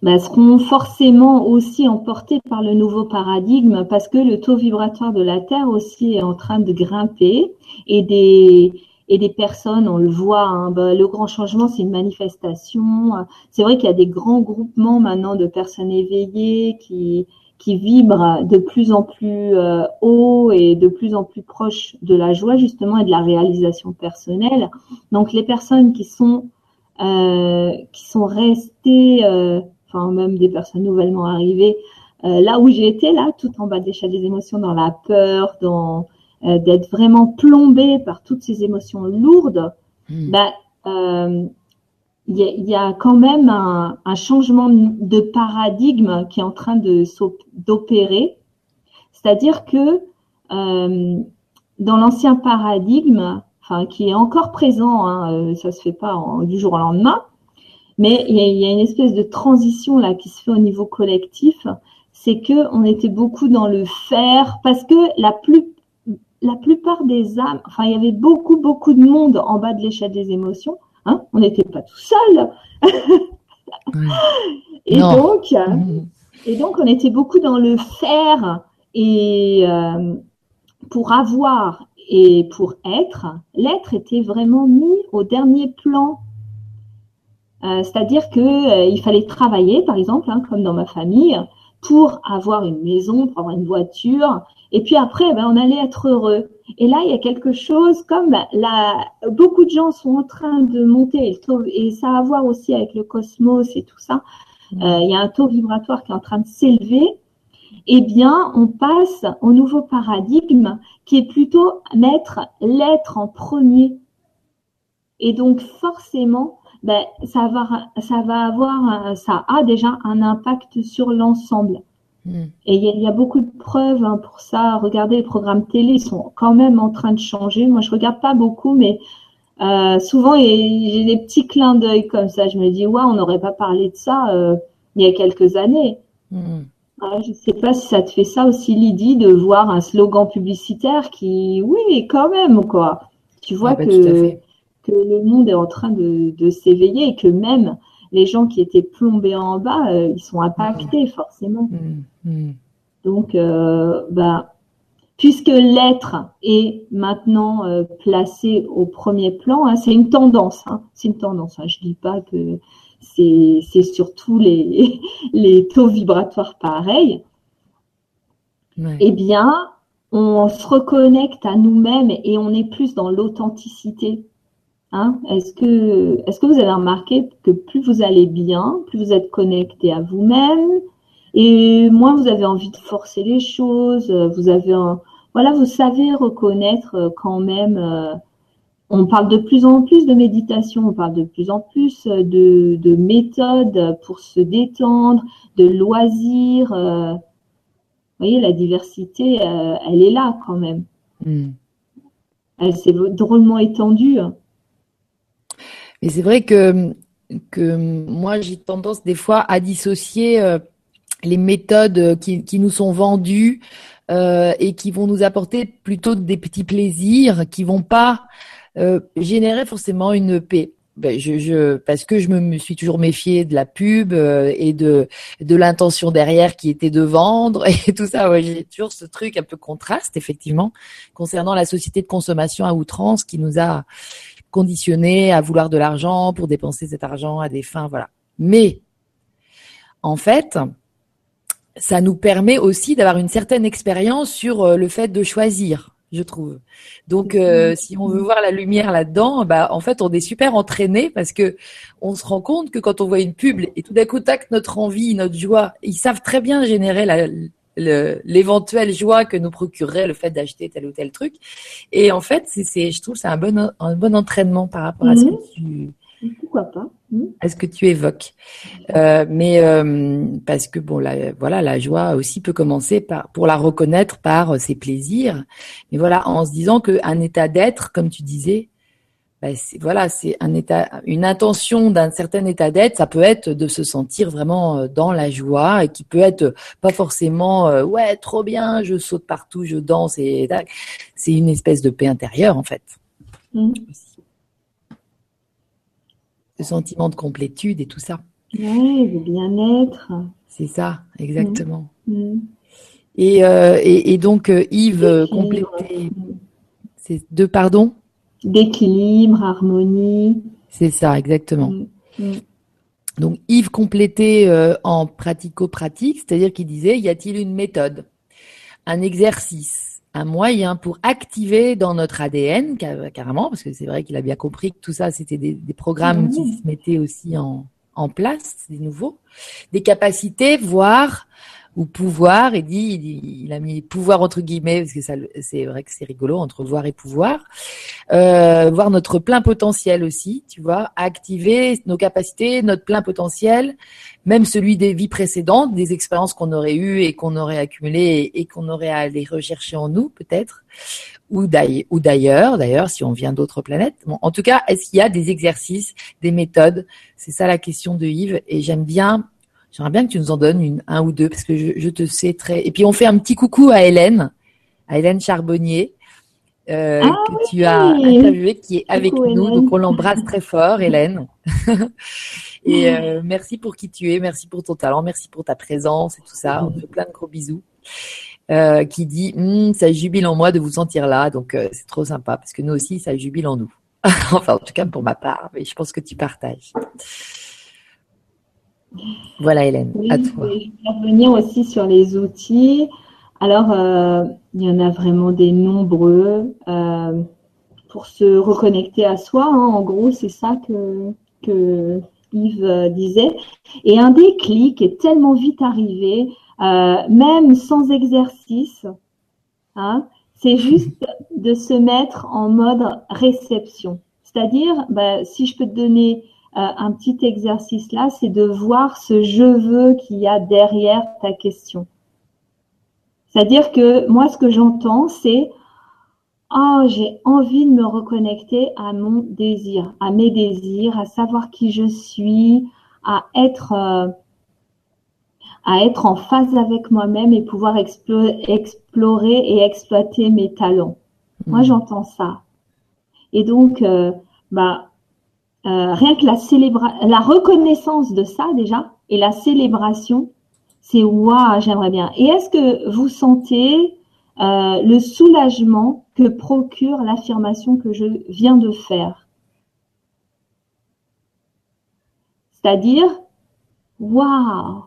bah, seront forcément aussi emportées par le nouveau paradigme parce que le taux vibratoire de la Terre aussi est en train de grimper et des et des personnes, on le voit, hein, bah, le grand changement, c'est une manifestation. C'est vrai qu'il y a des grands groupements maintenant de personnes éveillées qui, qui vibrent de plus en plus euh, haut et de plus en plus proches de la joie justement et de la réalisation personnelle. Donc les personnes qui sont euh, qui sont restées, euh, enfin même des personnes nouvellement arrivées, là où j'ai été là, tout en bas de l'échelle des émotions, dans la peur, dans euh, d'être vraiment plombé par toutes ces émotions lourdes, euh, il y, a, quand même un, changement de paradigme qui est en train de d'opérer. C'est-à-dire que euh, dans l'ancien paradigme, qui est encore présent, hein, ça se fait pas du jour au lendemain, mais il y, a, une espèce de transition là qui se fait au niveau collectif. C'est que on était beaucoup dans le faire parce que la la plupart des âmes, enfin, il y avait beaucoup, beaucoup de monde en bas de l'échelle des émotions. Hein on n'était pas tout seul. et donc, mmh. et donc, on était beaucoup dans le faire et euh, pour avoir et pour être, l'être était vraiment mis au dernier plan. Euh, c'est-à-dire que euh, il fallait travailler, par exemple, hein, comme dans ma famille, pour avoir une maison, pour avoir une voiture, et puis après, ben, on allait être heureux. Et là, il y a quelque chose comme la, beaucoup de gens sont en train de monter, et ça a à voir aussi avec le cosmos et tout ça. Mm. Euh, il y a un taux vibratoire qui est en train de s'élever. Eh bien, on passe au nouveau paradigme qui est plutôt mettre l'être en premier. Et donc, forcément, ben, ça va, ça va avoir, ça a déjà un impact sur l'ensemble. Hmm. Et il y, a beaucoup de preuves hein, pour ça. Regardez les programmes télé, ils sont quand même en train de changer. Moi, je regarde pas beaucoup, mais euh, souvent j'ai des petits clins d'œil comme ça. Je me dis, ouais, on n'aurait pas parlé de ça euh, il y a quelques années. Ah, je ne sais pas si ça te fait ça aussi, Lydie, de voir un slogan publicitaire qui, oui, quand même, quoi. Tu vois ah, bah, que, que le monde est en train de, de s'éveiller et que même les gens qui étaient plombés en bas, euh, ils sont impactés forcément. Mm, mm. Donc, euh, bah, puisque l'être est maintenant euh, placé au premier plan. Hein, c'est une tendance. Hein, c'est une tendance. Hein, je dis pas que c'est c'est surtout les les taux vibratoires pareils. Eh bien, on se reconnecte à nous-mêmes et on est plus dans l'authenticité. Hein est-ce que, est-ce que vous avez remarqué que plus vous allez bien, plus vous êtes connecté à vous-même, et moins vous avez envie de forcer les choses, vous avez un, voilà, vous savez reconnaître euh, quand même. Euh, on parle de plus en plus de méditation, on parle de plus en plus euh, de, de méthodes pour se détendre, de loisirs. vous voyez, la diversité, elle est là quand même. Hmm. Elle s'est drôlement étendue. Mais c'est vrai que, que moi, j'ai tendance des fois à dissocier les méthodes qui, qui nous sont vendues euh, et qui vont nous apporter plutôt des petits plaisirs qui vont pas euh, générer forcément une paix. Ben, je, je, parce que je me suis toujours méfiée de la pub euh, et de de l'intention derrière qui était de vendre et tout ça. Ouais, j'ai toujours ce truc un peu contraste effectivement concernant la société de consommation à outrance qui nous a conditionnés à vouloir de l'argent pour dépenser cet argent à des fins voilà. Mais en fait, ça nous permet aussi d'avoir une certaine expérience sur euh, le fait de choisir, je trouve. Donc, euh, si on veut voir la lumière là-dedans, bah, en fait, on est super entraîné parce que on se rend compte que quand on voit une pub et tout d'un coup, tac, notre envie, notre joie, ils savent très bien générer la, l'éventuelle joie que nous procurerait le fait d'acheter tel ou tel truc. Et en fait, c'est, je trouve, c'est un bon, un bon entraînement par rapport à ce que tu, pourquoi pas hmm. Est-ce que tu évoques euh, Mais euh, parce que bon, la, voilà, la joie aussi peut commencer par pour la reconnaître par ses plaisirs. Mais voilà, en se disant qu'un état d'être, comme tu disais, bah, voilà, c'est un état, une intention d'un certain état d'être. Ça peut être de se sentir vraiment euh, dans la joie et qui peut être pas forcément ouais trop bien, je saute partout, je danse et c'est une espèce de paix intérieure en fait. Hmm sentiment de complétude et tout ça. Oui, le bien-être. C'est ça, exactement. Mm. Mm. Euh, et, et, donc, euh, Yves, euh, compléter. C'est deux, pardon? D'équilibre, harmonie. C'est ça, exactement. Mm. Donc, Yves complété en pratico-pratique, c'est-à-dire qu'il disait, y a-t-il une méthode, un exercice, un moyen pour activer dans notre ADN carrément, parce que c'est vrai qu'il a bien compris que tout ça, c'était des, programmes qui se mettaient aussi en, en place, des nouveaux, des capacités, voire ou pouvoir, et dit, il, a mis pouvoir entre guillemets, parce que ça, c'est vrai que c'est rigolo entre voir et pouvoir, euh, voir notre plein potentiel aussi, tu vois, activer nos capacités, notre plein potentiel, même celui des vies précédentes, des expériences qu'on aurait eues et qu'on aurait accumulées et, qu'on aurait à aller rechercher en nous, peut-être, ou d'ailleurs, d'ailleurs, si on vient d'autres planètes. en tout cas, est-ce qu'il y a des exercices, des méthodes? C'est ça la question de Yves, et j'aime bien J'aimerais bien que tu nous en donnes une, un ou deux, parce que je, te sais très. Et puis on fait un petit coucou à Hélène, à Hélène Charbonnier, euh, ah que tu as interviewée, qui est avec nous. Donc on l'embrasse très fort, Hélène. et euh, merci pour qui tu es, merci pour ton talent, merci pour ta présence et tout ça. On fait plein de gros bisous. Euh, qui dit hm, ça jubile en moi de vous sentir là, donc euh, c'est trop sympa parce que nous aussi ça jubile en nous. enfin en tout cas pour ma part, mais je pense que tu partages. Voilà, Hélène, à toi. Je vais revenir aussi sur les outils. Alors, euh, il y en a vraiment des nombreux euh, pour se reconnecter à soi. Hein. En gros, c'est ça que, que Yves euh, disait. Et un déclic est tellement vite arrivé, même sans exercice. Hein, c'est juste de se mettre en mode réception. C'est-à-dire, bah, si je peux te donner un petit exercice là, c'est de voir ce je veux qu'il y a derrière ta question. C'est-à-dire que moi, ce que j'entends, c'est oh, j'ai envie de me reconnecter à mon désir, à mes désirs, à savoir qui je suis, à être euh, à être en phase avec moi-même et pouvoir explorer, et exploiter mes talents. Moi, mmh. j'entends ça. Et donc, euh, bah, euh, rien que la célébration, la reconnaissance de ça déjà et la célébration, c'est waouh, j'aimerais bien. Et est-ce que vous sentez euh, le soulagement que procure l'affirmation que je viens de faire? C'est-à-dire, waouh,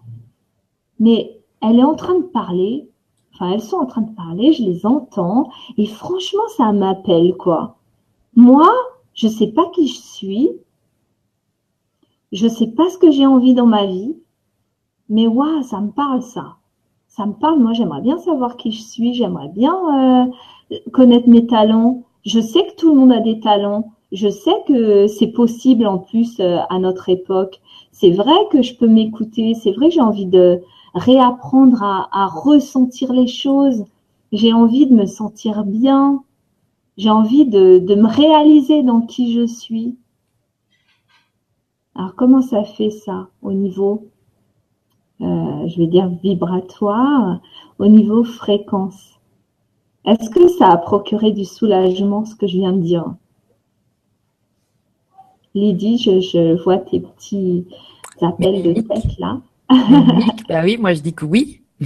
mais elle est en train de parler, enfin elles sont en train de parler, je les entends, et franchement ça m'appelle quoi. Moi, je sais pas qui je suis, je sais pas ce que j'ai envie dans ma vie, mais waouh, ça me parle ça. Ça me parle, moi j'aimerais bien savoir qui je suis, j'aimerais bien euh, connaître mes talents. Je sais que tout le monde a des talents, je sais que c'est possible en plus euh, à notre époque. C'est vrai que je peux m'écouter, c'est vrai que j'ai envie de réapprendre à, ressentir les choses. J'ai envie de me sentir bien. J'ai envie de, de me réaliser dans qui je suis. Alors comment ça fait ça au niveau, euh, je vais dire vibratoire, au niveau fréquence? Est-ce que ça a procuré du soulagement ce que je viens de dire? Lydie, je, vois tes petits appels de tête là. bah oui, moi je dis que oui.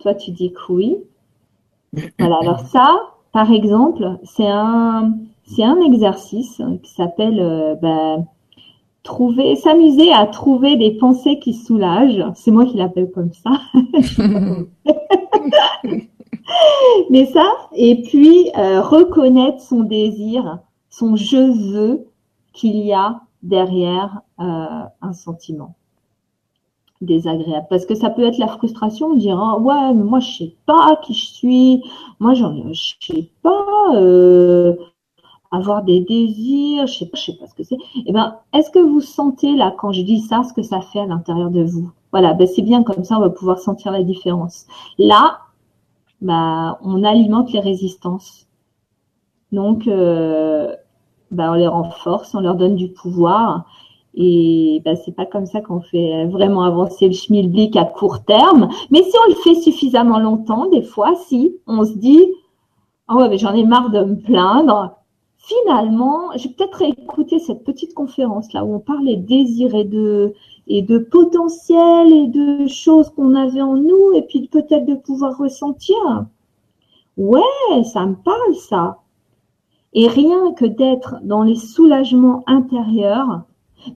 Toi tu dis que oui. Voilà, alors ça, par exemple, c'est un, c'est un exercice qui s'appelle euh, bah, trouver, s'amuser à trouver des pensées qui soulagent. C'est moi qui l'appelle comme ça. Mais ça, et puis euh, reconnaître son désir, son je veux qu'il y a derrière euh, un sentiment désagréable. Parce que ça peut être la frustration, on dira ouais, moi je sais pas qui je suis, moi j'en je sais pas euh, avoir des désirs, je sais pas, je sais pas ce que c'est. Eh ben, est-ce que vous sentez là quand je dis ça, ce que ça fait à l'intérieur de vous? Voilà, ben c'est bien comme ça, on va pouvoir sentir la différence. Là, bah, on alimente les résistances. Donc, euh, bah, on les renforce, on leur donne du pouvoir. Et bah, c'est pas comme ça qu'on fait vraiment avancer le schmilblick à court terme. Mais si on le fait suffisamment longtemps, des fois, si on se dit, oh ouais, j'en ai marre de me plaindre. Finalement, j'ai peut-être écouté cette petite conférence là où on parlait de désir et de et de potentiel et de choses qu'on avait en nous et puis peut-être de pouvoir ressentir. Ouais, ça me parle ça. Et rien que d'être dans les soulagements intérieurs,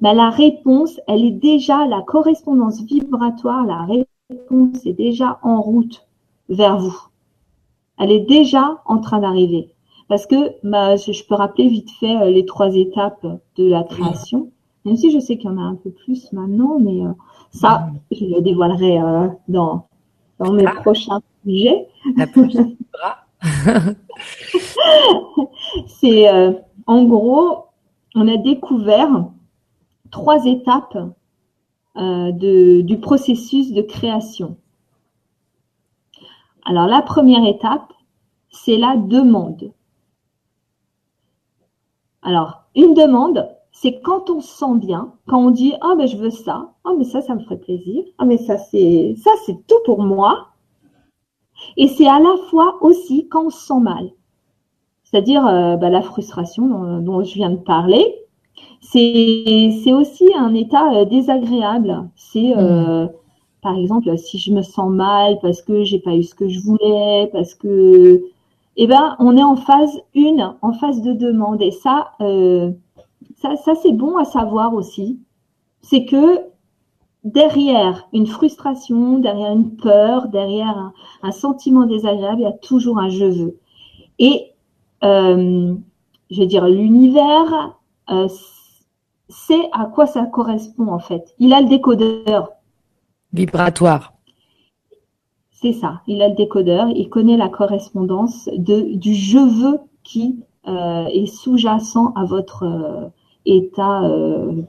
ben la réponse, elle est déjà, la correspondance vibratoire, la réponse est déjà en route vers vous. Elle est déjà en train d'arriver. Parce que bah, je peux rappeler vite fait euh, les trois étapes de la création, même si je sais qu'il y en a un peu plus maintenant, mais euh, ça, je le dévoilerai euh, dans, dans mes ah. prochains sujets. La prochaine c'est euh, en gros, on a découvert trois étapes euh, de, du processus de création. Alors la première étape, c'est la demande. Alors, une demande, c'est quand on se sent bien, quand on dit ah ben je veux ça, ah mais ça ça me ferait plaisir, ah mais ça c'est ça c'est tout pour moi, et c'est à la fois aussi quand on se sent mal. C'est-à-dire euh, bah, la frustration dont, je viens de parler. C'est aussi un état euh, désagréable. C'est euh, mmh. par exemple si je me sens mal parce que j'ai pas eu ce que je voulais, parce que eh ben on est en phase une, en phase de demande. Et ça, ça, ça c'est bon à savoir aussi. C'est que derrière une frustration, derrière une peur, derrière un, sentiment désagréable, il y a toujours un je veux. Et euh, je veux dire, l'univers euh, sait à quoi ça correspond en fait. Il a le décodeur. Vibratoire. C'est ça, il a le décodeur, il connaît la correspondance de, du je veux qui euh, est sous-jacent à votre état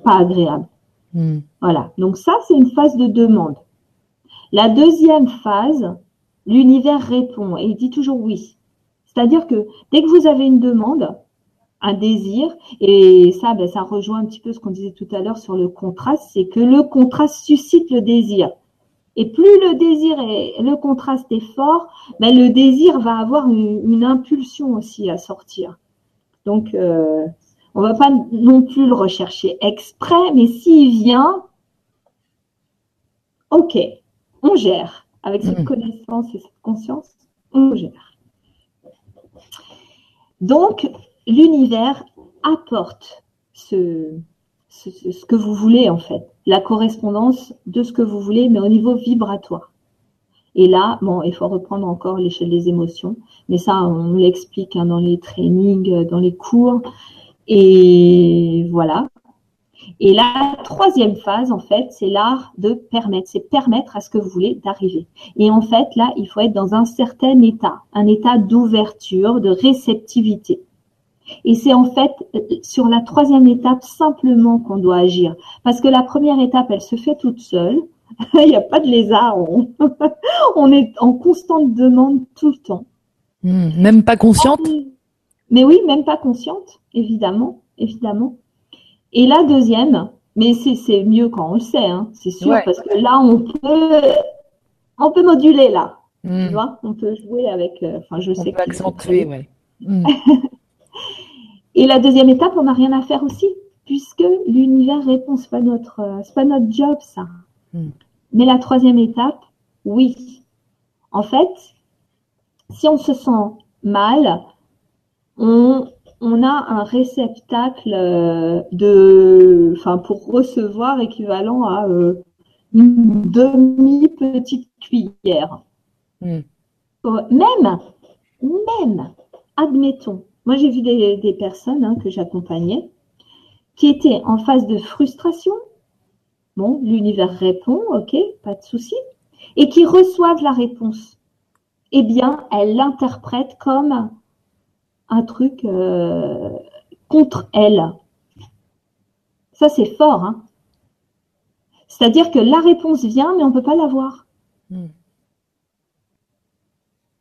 pas agréable. Hmm. Voilà. Donc ça, c'est une phase de demande. La deuxième phase, l'univers répond et il dit toujours oui. C'est-à-dire que dès que vous avez une demande, un désir, et ça, ben, ça rejoint un petit peu ce qu'on disait tout à l'heure sur le contraste, c'est que le contraste suscite le désir. Et plus le désir et le contraste est fort, ben, le désir va avoir une, impulsion aussi à sortir. Donc, euh, on va pas non plus le rechercher exprès, mais s'il vient, ok, on gère avec cette mm. connaissance et cette conscience. on gère. Donc, l'univers apporte ce, ce, que vous voulez en fait, la correspondance de ce que vous voulez, mais au niveau vibratoire. Et là, bon, il faut reprendre encore l'échelle des émotions, mais ça, on l'explique hein, dans les trainings, dans les cours. Et voilà. Et la troisième phase, en fait, c'est l'art de permettre. C'est permettre à ce que vous voulez d'arriver. Et en fait, là, il faut être dans un certain état, un état d'ouverture, de réceptivité. Et c'est en fait sur la troisième étape simplement qu'on doit agir. Parce que la première étape, elle se fait toute seule. Il n'y a pas de lézard. On, est en constante demande tout le temps. Hmm, même pas consciente? Mais oui, même pas consciente, évidemment, évidemment. Et la deuxième, mais c'est mieux quand on le sait, hein, c'est sûr, parce que là, on peut, on peut moduler là. Hmm. Tu vois, on peut jouer avec. Euh, je sais. Peut accentuer, ouais. Hmm. Et la deuxième étape, on n'a rien à faire aussi, puisque l'univers répond, c'est pas notre, euh, c'est pas notre job ça. Hmm. Mais la troisième étape, oui. En fait, si on se sent mal, on, on a un réceptacle euh, de, enfin, pour recevoir équivalent à euh, une demi petite cuillère. Hmm. Même, même, admettons, moi, j'ai vu des, personnes hein, que j'accompagnais qui étaient en phase de frustration. Bon, l'univers répond, ok, pas de souci. Et qui reçoivent la réponse. Eh bien, elles l'interprètent comme un truc euh, contre elles. Ça, c'est fort. Hein C'est-à-dire que la réponse vient, mais on ne peut pas l'avoir. Hmm.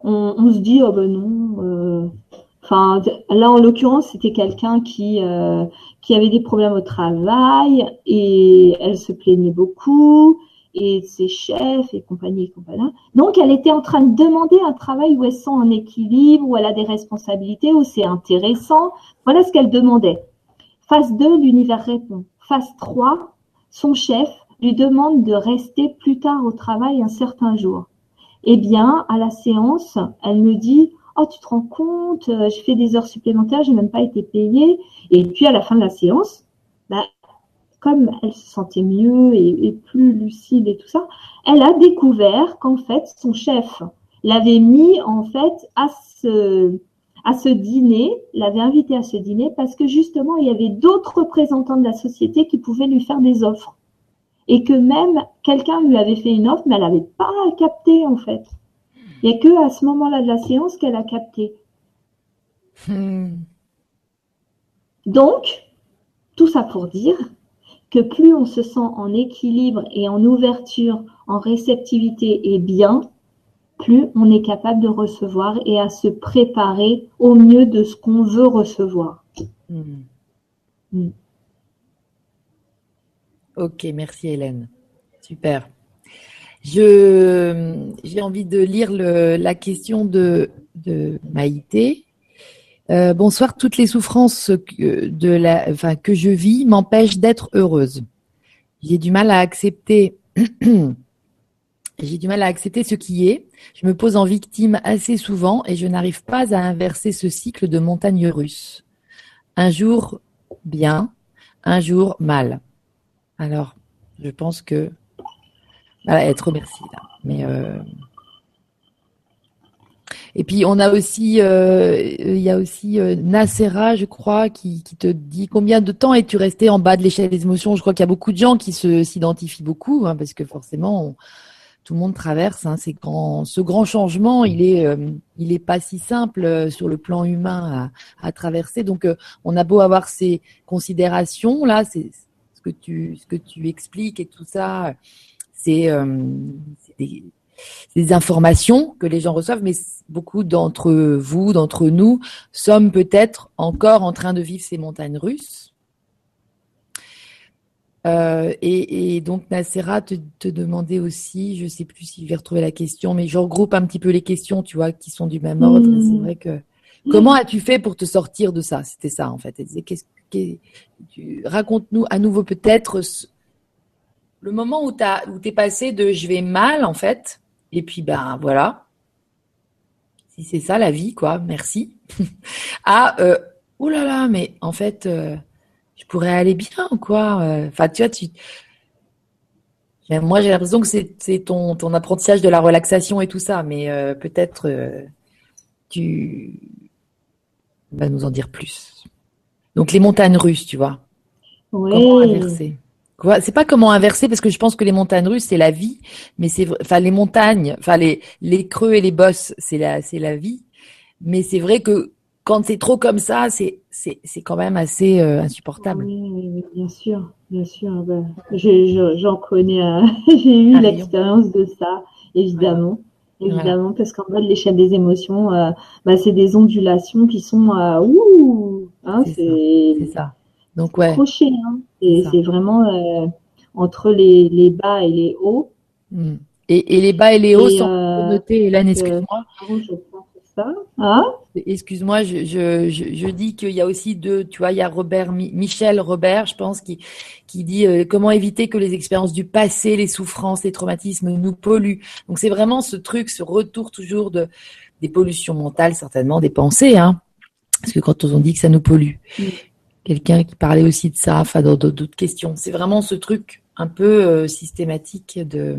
On, se dit, oh ben non, euh, Enfin, là, en l'occurrence, c'était quelqu'un qui, euh, qui avait des problèmes au travail et elle se plaignait beaucoup et ses chefs et compagnie et compagnie. Donc, elle était en train de demander un travail où elle sent en équilibre, où elle a des responsabilités, où c'est intéressant. Voilà ce qu'elle demandait. Phase 2, l'univers répond. Phase 3, son chef lui demande de rester plus tard au travail un certain jour. Eh bien, à la séance, elle me dit, oh tu te rends compte, euh, je fais des heures supplémentaires, j'ai même pas été payée. Et puis à la fin de la séance, bah, comme elle se sentait mieux et, plus lucide et tout ça, elle a découvert qu'en fait son chef l'avait mis en fait à ce à ce dîner, l'avait invité à ce dîner parce que justement il y avait d'autres représentants de la société qui pouvaient lui faire des offres et que même quelqu'un lui avait fait une offre mais elle n'avait pas capté en fait. Il n'y a que à ce moment-là de la séance qu'elle a capté. Hmm. Donc, tout ça pour dire que plus on se sent en équilibre et en ouverture, en réceptivité et bien, plus on est capable de recevoir et à se préparer au mieux de ce qu'on veut recevoir. Hmm. Hmm. Ok, merci Hélène. Super. Je j'ai envie de lire le, la question de, de Maïté. Euh, bonsoir. Toutes les souffrances que, de la, enfin, que je vis m'empêchent d'être heureuse. J'ai du mal à accepter. J'ai du mal à accepter ce qui est. Je me pose en victime assez souvent et je n'arrive pas à inverser ce cycle de montagne russe. Un jour bien, un jour mal. Alors, je pense que être remerciée. Mais euh, et puis on a aussi, euh, il y a aussi euh, Nacera, je crois, qui, qui, te dit combien de temps es-tu resté en bas de l'échelle des émotions? Je crois qu'il y a beaucoup de gens qui s'identifient beaucoup, hein, parce que forcément tout le monde traverse. Hein, quand ce grand changement, il est, il est pas si simple sur le plan humain à, à traverser. Donc on a beau avoir ces considérations là, c'est ce que tu ce que tu expliques et tout ça c'est euh, des, informations que les gens reçoivent, mais beaucoup d'entre vous, d'entre nous, sommes peut-être encore en train de vivre ces montagnes russes. Euh, et, donc Nacera te, te, demandait aussi, je sais plus si je vais retrouver la question, mais je regroupe un petit peu les questions, tu vois, qui sont du même ordre. C'est vrai que comment as-tu fait pour te sortir de ça? C'était ça en fait. Elle disait, qu'est-ce, raconte-nous à nouveau peut-être le moment où tu où es passé de je vais mal en fait, et puis ben voilà, si c'est ça la vie, quoi, merci. ah, euh, oh là là, mais en fait, euh, je pourrais aller bien, quoi. Euh, enfin, tu vois, tu. Moi, j'ai l'impression que c'est ton, ton apprentissage de la relaxation et tout ça, mais euh, peut-être tu vas nous en dire plus. Donc, les montagnes russes, tu vois. Oui. Comment inverser c'est pas comment inverser parce que je pense que les montagnes russes c'est la vie, mais c'est enfin les montagnes, enfin les les creux et les bosses c'est la c'est la vie, mais c'est vrai que quand c'est trop comme ça, c'est c'est c'est quand même assez euh, insupportable. Oui, oui, bien sûr, bien sûr. Ben, j'en connais, euh, j'ai eu l'expérience de ça, évidemment. Évidemment, parce qu'en mode l'échelle des émotions, euh, bah, c'est des ondulations qui sont ouh, hein, c'est ça. Donc ouais. Hein. C'est vraiment euh, entre les, les, bas et les hauts. Hmm. Et, et, les bas et les hauts sont euh, notés. Hélène, excuse-moi. Hein? Excuse-moi, je, je, je, dis qu'il y a aussi deux, tu vois, il y a Robert, Michel Robert, je pense, qui, qui dit euh, comment éviter que les expériences du passé, les souffrances, les traumatismes nous polluent. Donc c'est vraiment ce truc, ce retour toujours de des pollutions mentales, certainement des pensées, hein, parce que quand on dit que ça nous pollue. Hmm quelqu'un qui parlait aussi de ça, enfin dans d'autres questions. C'est vraiment ce truc un peu euh, systématique de.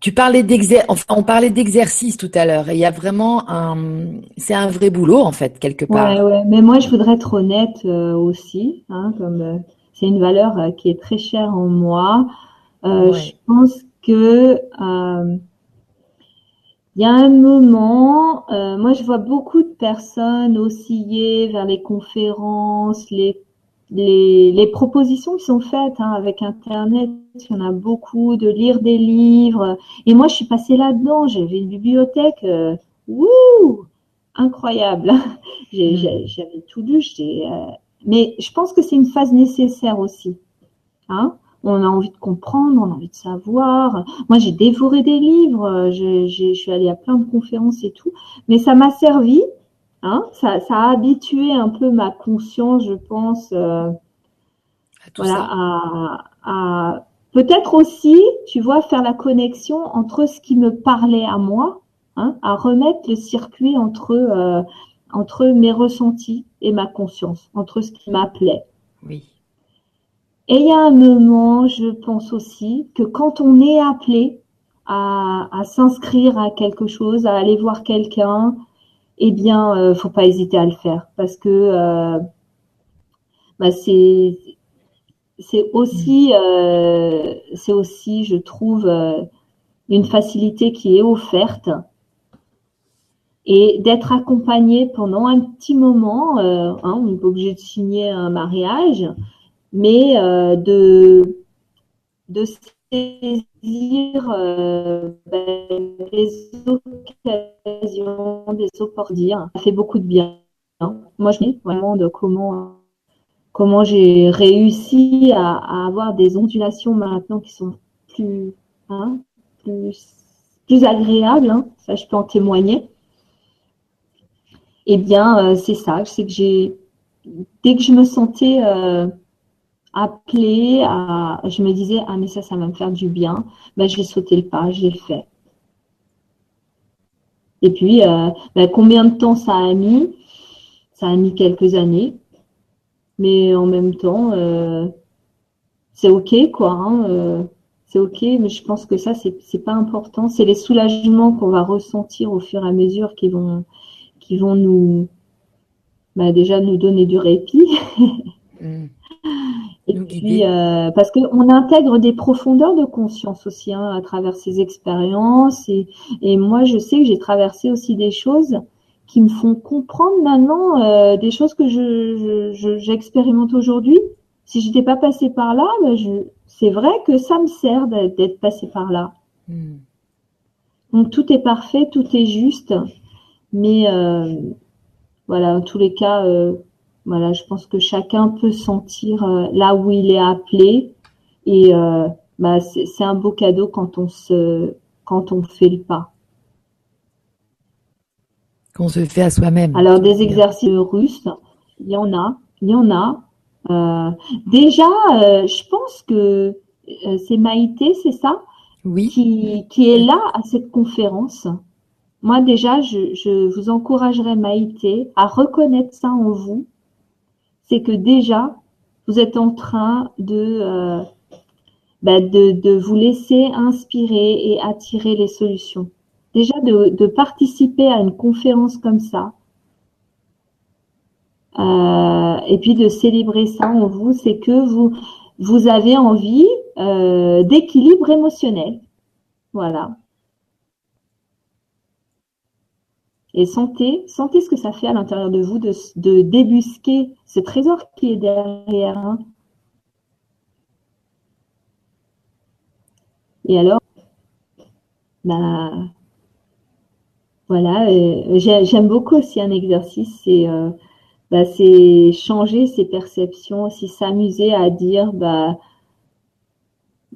Tu parlais d'exercice, enfin on parlait d'exercice tout à l'heure. Et il y a vraiment un, c'est un vrai boulot en fait quelque part. Ouais, ouais. Mais moi je voudrais être honnête euh, aussi, hein, comme euh, c'est une valeur qui est très chère en moi. Je pense que il y a un moment, euh, moi je vois beaucoup de personnes osciller vers les conférences, les, les, les propositions qui sont faites hein, avec Internet. Il y en a beaucoup, de lire des livres. Et moi je suis passée là-dedans. J'avais une bibliothèque, euh, wouh, incroyable. Mm. J'avais tout lu. Euh, mais je pense que c'est une phase nécessaire aussi. Hein on a envie de comprendre, on a envie de savoir. Moi, j'ai dévoré des livres, je, suis allée à plein de conférences et tout, mais ça m'a servi, hein, ça, a habitué un peu ma conscience, je pense, euh, voilà, à, peut-être aussi, tu vois, faire la connexion entre ce qui me parlait à moi, hein, à remettre le circuit entre euh, entre mes ressentis et ma conscience, entre ce qui m'appelait. Oui. Et il y a un moment, je pense aussi, que quand on est appelé à, s'inscrire à quelque chose, à aller voir quelqu'un, eh bien, euh, faut pas hésiter à le faire parce que euh, bah, c'est c'est aussi euh, c'est aussi, je trouve, euh, une facilité qui est offerte et d'être accompagné pendant un petit moment. Hein, on n'est pas obligé de signer un mariage mais euh, de, de saisir euh, ben, des occasions, des opportunités. Ça fait beaucoup de bien. Moi, je dis vraiment de comment comment j'ai réussi à, avoir des ondulations maintenant qui sont plus hein, agréables. Hein. Ça, je peux en témoigner. Eh bien, euh, c'est ça. C'est que j'ai dès que je me sentais appeler à, je me disais, ah mais ça, ça va me faire du bien. Ben, je vais sauter le pas, je l'ai fait. Et puis, euh, ben, combien de temps ça a mis? Ça a mis quelques années. Mais en même temps, euh, c'est OK, quoi. Hein, euh, c'est OK, mais je pense que ça, c'est, pas important. C'est les soulagements qu'on va ressentir au fur et à mesure qui vont, qui vont nous, ben, déjà nous donner du répit. Mm. Et puis, euh, parce qu'on intègre des profondeurs de conscience aussi hein, à travers ces expériences. Et, et moi, je sais que j'ai traversé aussi des choses qui me font comprendre maintenant euh, des choses que je, j'expérimente je, aujourd'hui. Si j'étais pas passée par là, ben je, c'est vrai que ça me sert d'être passée par là. Hmm. Donc tout est parfait, tout est juste, mais euh, voilà, en tous les cas, euh, voilà, je pense que chacun peut sentir euh, là où il est appelé et euh, bah, c'est un beau cadeau quand on se quand on fait le pas. Qu'on se fait à soi-même. Alors des exercices russes, il y en a, il y en a. Euh, déjà, je pense que c'est Maïté, c'est ça? Oui. Qui, qui est là à cette conférence. moi déjà, je, vous encouragerais, Maïté, à reconnaître ça en vous. C'est que déjà, vous êtes en train de, euh, bah, de, de, vous laisser inspirer et attirer les solutions. Déjà, de, de participer à une conférence comme ça, euh, et puis de célébrer ça en vous, c'est que vous, vous avez envie euh, d'équilibre émotionnel. Voilà. Et sentez, sentez ce que ça fait à l'intérieur de vous de, débusquer ce trésor qui est derrière. Hein. Et alors, bah, voilà, euh, j'aime beaucoup aussi un exercice, c'est euh, bah, changer ses perceptions, s'amuser à dire bah,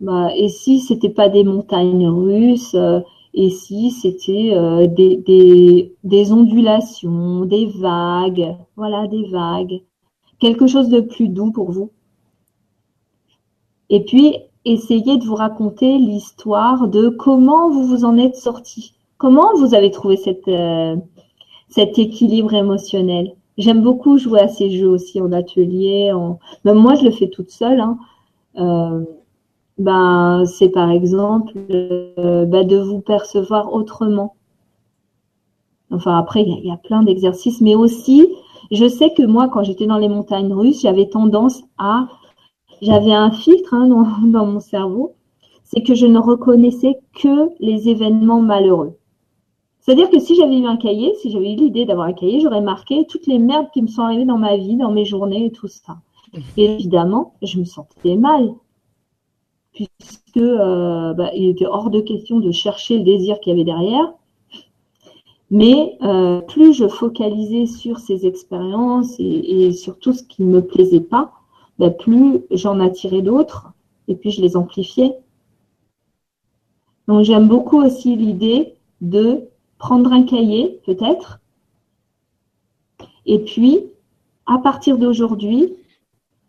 bah et si c'était pas des montagnes russes, euh, et si c'était euh, des, ondulations, des vagues, voilà des vagues, quelque chose de plus doux pour vous. Et puis essayez de vous raconter l'histoire de comment vous vous en êtes sorti, comment vous avez trouvé euh, cet équilibre émotionnel? J'aime beaucoup jouer à ces jeux aussi en atelier. En... Même moi, je le fais toute seule. Hein. Euh, ben, c'est par exemple euh, ben, de vous percevoir autrement. Enfin, après, il y, a plein d'exercices, mais aussi, je sais que moi, quand j'étais dans les montagnes russes, j'avais tendance à, j'avais un filtre hein, dans, dans mon cerveau, c'est que je ne reconnaissais que les événements malheureux. C'est-à-dire que si j'avais eu un cahier, si j'avais eu l'idée d'avoir un cahier, j'aurais marqué toutes les merdes qui me sont arrivées dans ma vie, dans mes journées et tout ça. Et évidemment, je me sentais mal, puisque euh, bah, il était hors de question de chercher le désir qu'il y avait derrière. Mais euh, plus je focalisais sur ces expériences et, sur tout ce qui ne me plaisait pas, bah, plus j'en attirais d'autres et puis je les amplifiais. Donc j'aime beaucoup aussi l'idée de prendre un cahier peut-être, et puis à partir d'aujourd'hui,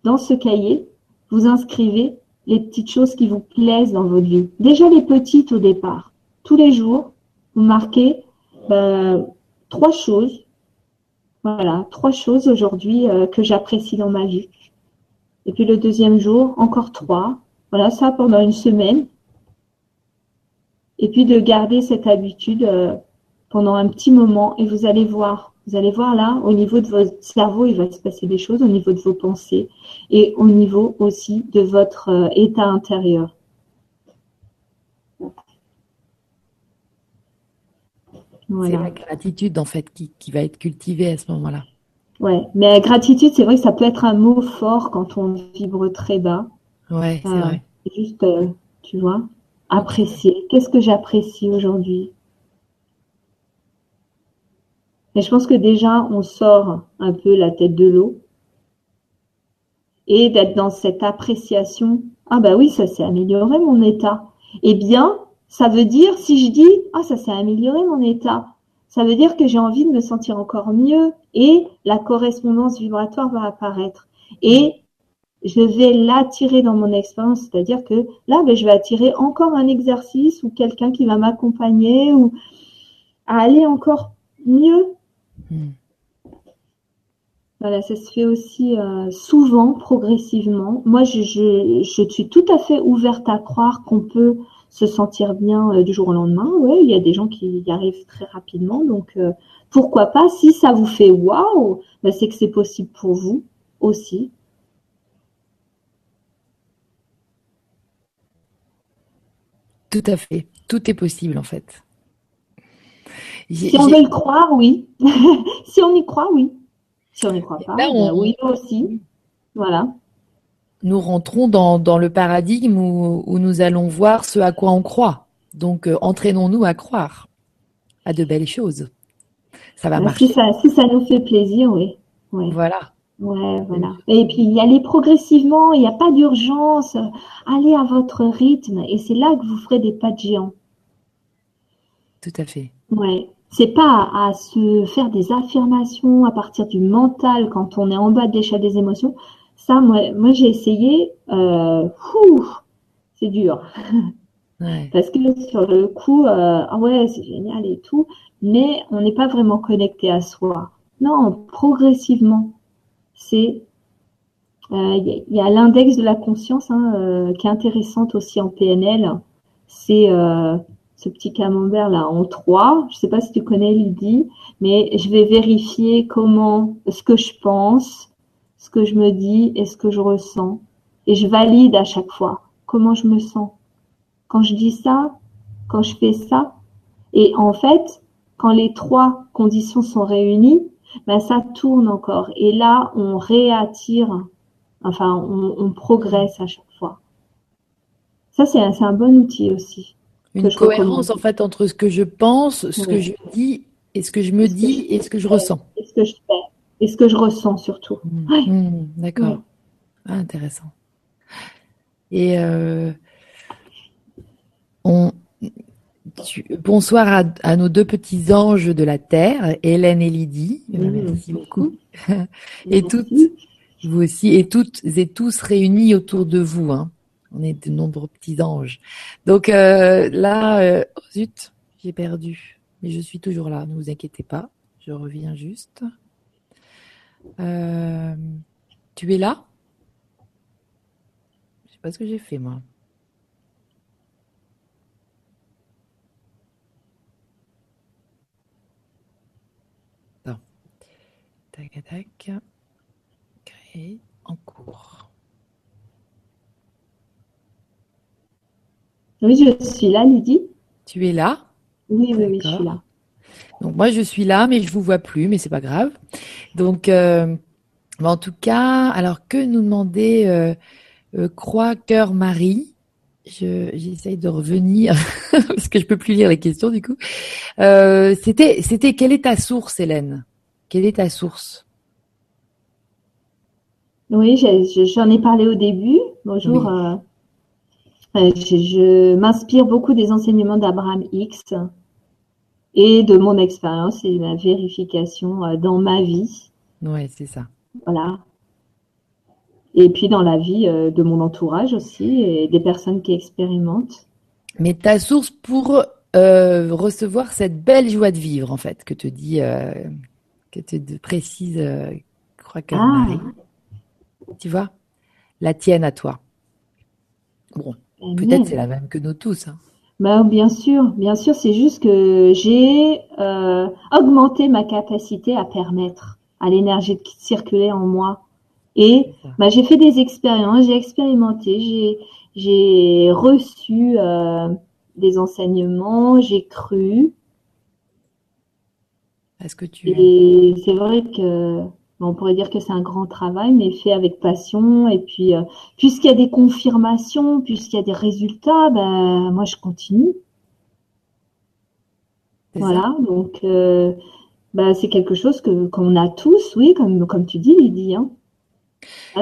dans ce cahier, vous inscrivez les petites choses qui vous plaisent dans votre vie. Déjà les petites au départ. Tous les jours, vous marquez euh, trois choses. Voilà, trois choses aujourd'hui euh, que j'apprécie dans ma vie. Et puis le deuxième jour, encore trois. Voilà, ça pendant une semaine. Et puis de garder cette habitude euh, pendant un petit moment et vous allez voir, vous allez voir là, au niveau de votre cerveau, il va se passer des choses, au niveau de vos pensées et au niveau aussi de votre euh, état intérieur. C'est la gratitude en fait qui, qui, va être cultivée à ce moment-là. Ouais, mais la gratitude, c'est vrai que ça peut être un mot fort quand on vibre très bas. Ouais, c'est vrai. Juste, euh, tu vois, apprécier. Qu'est-ce que j'apprécie aujourd'hui? Mais je pense que déjà, on sort un peu la tête de l'eau et d'être dans cette appréciation. Ah bah oui, ça s'est amélioré mon état. Eh bien, ça veut dire, si je dis, ah ça s'est amélioré mon état, ça veut dire que j'ai envie de me sentir encore mieux et la correspondance vibratoire va apparaître. Et je vais l'attirer dans mon expérience, c'est-à-dire que là, ben, je vais attirer encore un exercice ou quelqu'un qui va m'accompagner ou à aller encore mieux Hmm. Voilà, ça se fait aussi euh, souvent, progressivement. Moi, je, suis tout à fait ouverte à croire qu'on peut se sentir bien euh, du jour au lendemain. Oui, il y a des gens qui y arrivent très rapidement. Donc, euh, pourquoi pas Si ça vous fait waouh, ben, c'est que c'est possible pour vous aussi. Tout à fait. Tout est possible, en fait. Si on veut le croire, oui. si on y croit, oui. Si on n'y croit pas, ben oui aussi. Voilà. Nous rentrons dans, dans le paradigme où, où, nous allons voir ce à quoi on croit. Donc, euh, entraînons-nous à croire à de belles choses. Ça va ben, marcher. Si ça, si ça nous fait plaisir, oui. Voilà. Ouais, voilà. Et puis y aller progressivement, il n'y a pas d'urgence. Allez à votre rythme et c'est là que vous ferez des pas de géant. Tout à fait. Ouais c'est pas à se faire des affirmations à partir du mental quand on est en bas de l'échelle des émotions. Ça, moi, moi j'ai essayé. Euh, c'est dur. Parce que sur le coup, euh, ah ouais, c'est génial et tout, mais on n'est pas vraiment connecté à soi. Non, progressivement, c'est euh, il y, a l'index de la conscience hein, euh, qui est intéressante aussi en PNL. C'est euh, ce petit camembert là en 3. Je sais pas si tu connais Lydie, mais je vais vérifier comment, ce que je pense, ce que je me dis et ce que je ressens. Et je valide à chaque fois comment je me sens. Quand je dis ça, quand je fais ça. Et en fait, quand les trois conditions sont réunies, ben ça tourne encore. Et là, on réattire Enfin, on, progresse à chaque fois. Ça, c'est un, bon outil aussi. Une cohérence en fait entre ce que je pense, ce que je dis et ce que je me dis et ce que je ressens. Et ce que je fais et ce que je ressens surtout. Mmh. Mmh, d'accord. Ah, intéressant. Et euh, on, bonsoir à, nos deux petits anges de la terre, Hélène et Lydie. Merci beaucoup. et toutes, vous aussi, et toutes et tous réunis autour de vous. Hein. On est de nombreux petits anges. Donc euh, là, euh, oh zut, j'ai perdu. Mais je suis toujours là, ne vous inquiétez pas. Je reviens juste. Euh, tu es là? Je sais pas ce que j'ai fait moi. Tac, tac en cours. Oui, je suis là, Lydie. Tu es là? Oui, oui, oui, je suis là. Donc moi, je suis là, mais je vous vois plus, mais c'est pas grave. Donc, euh, en tout cas, alors que nous demandait euh, euh, Croix, Cœur, Marie J'essaye de revenir parce que je peux plus lire les questions du coup. c'était, c'était quelle est ta source, Hélène? Quelle est ta source? Oui, j'en ai parlé au début. Bonjour. Euh, euh, je, m'inspire beaucoup des enseignements d'Abraham X et de mon expérience et de ma vérification euh, dans ma vie. Oui, c'est ça. Voilà. Et puis dans la vie de mon entourage aussi et des personnes qui expérimentent. Mais ta source pour recevoir cette belle joie de vivre, en fait, que te dit, que te précise, je crois que ah. Marie tu vois, la tienne à toi. Bon, peut-être c'est la même que nous tous. Hein. Bah, bien sûr, bien sûr, c'est juste que j'ai euh, augmenté ma capacité à permettre à l'énergie de circuler en moi. Et bah, j'ai fait des expériences, j'ai expérimenté, j'ai j'ai reçu euh, des enseignements, j'ai cru. Est-ce que tu Et c'est vrai que on pourrait dire que c'est un grand travail, mais fait avec passion. Et puis, euh, puisqu'il y a des confirmations, puisqu'il y a des résultats, ben, moi, je continue. Voilà, donc euh, ben, c'est quelque chose que qu'on a tous, oui, comme, comme tu dis, Lydie. Hein.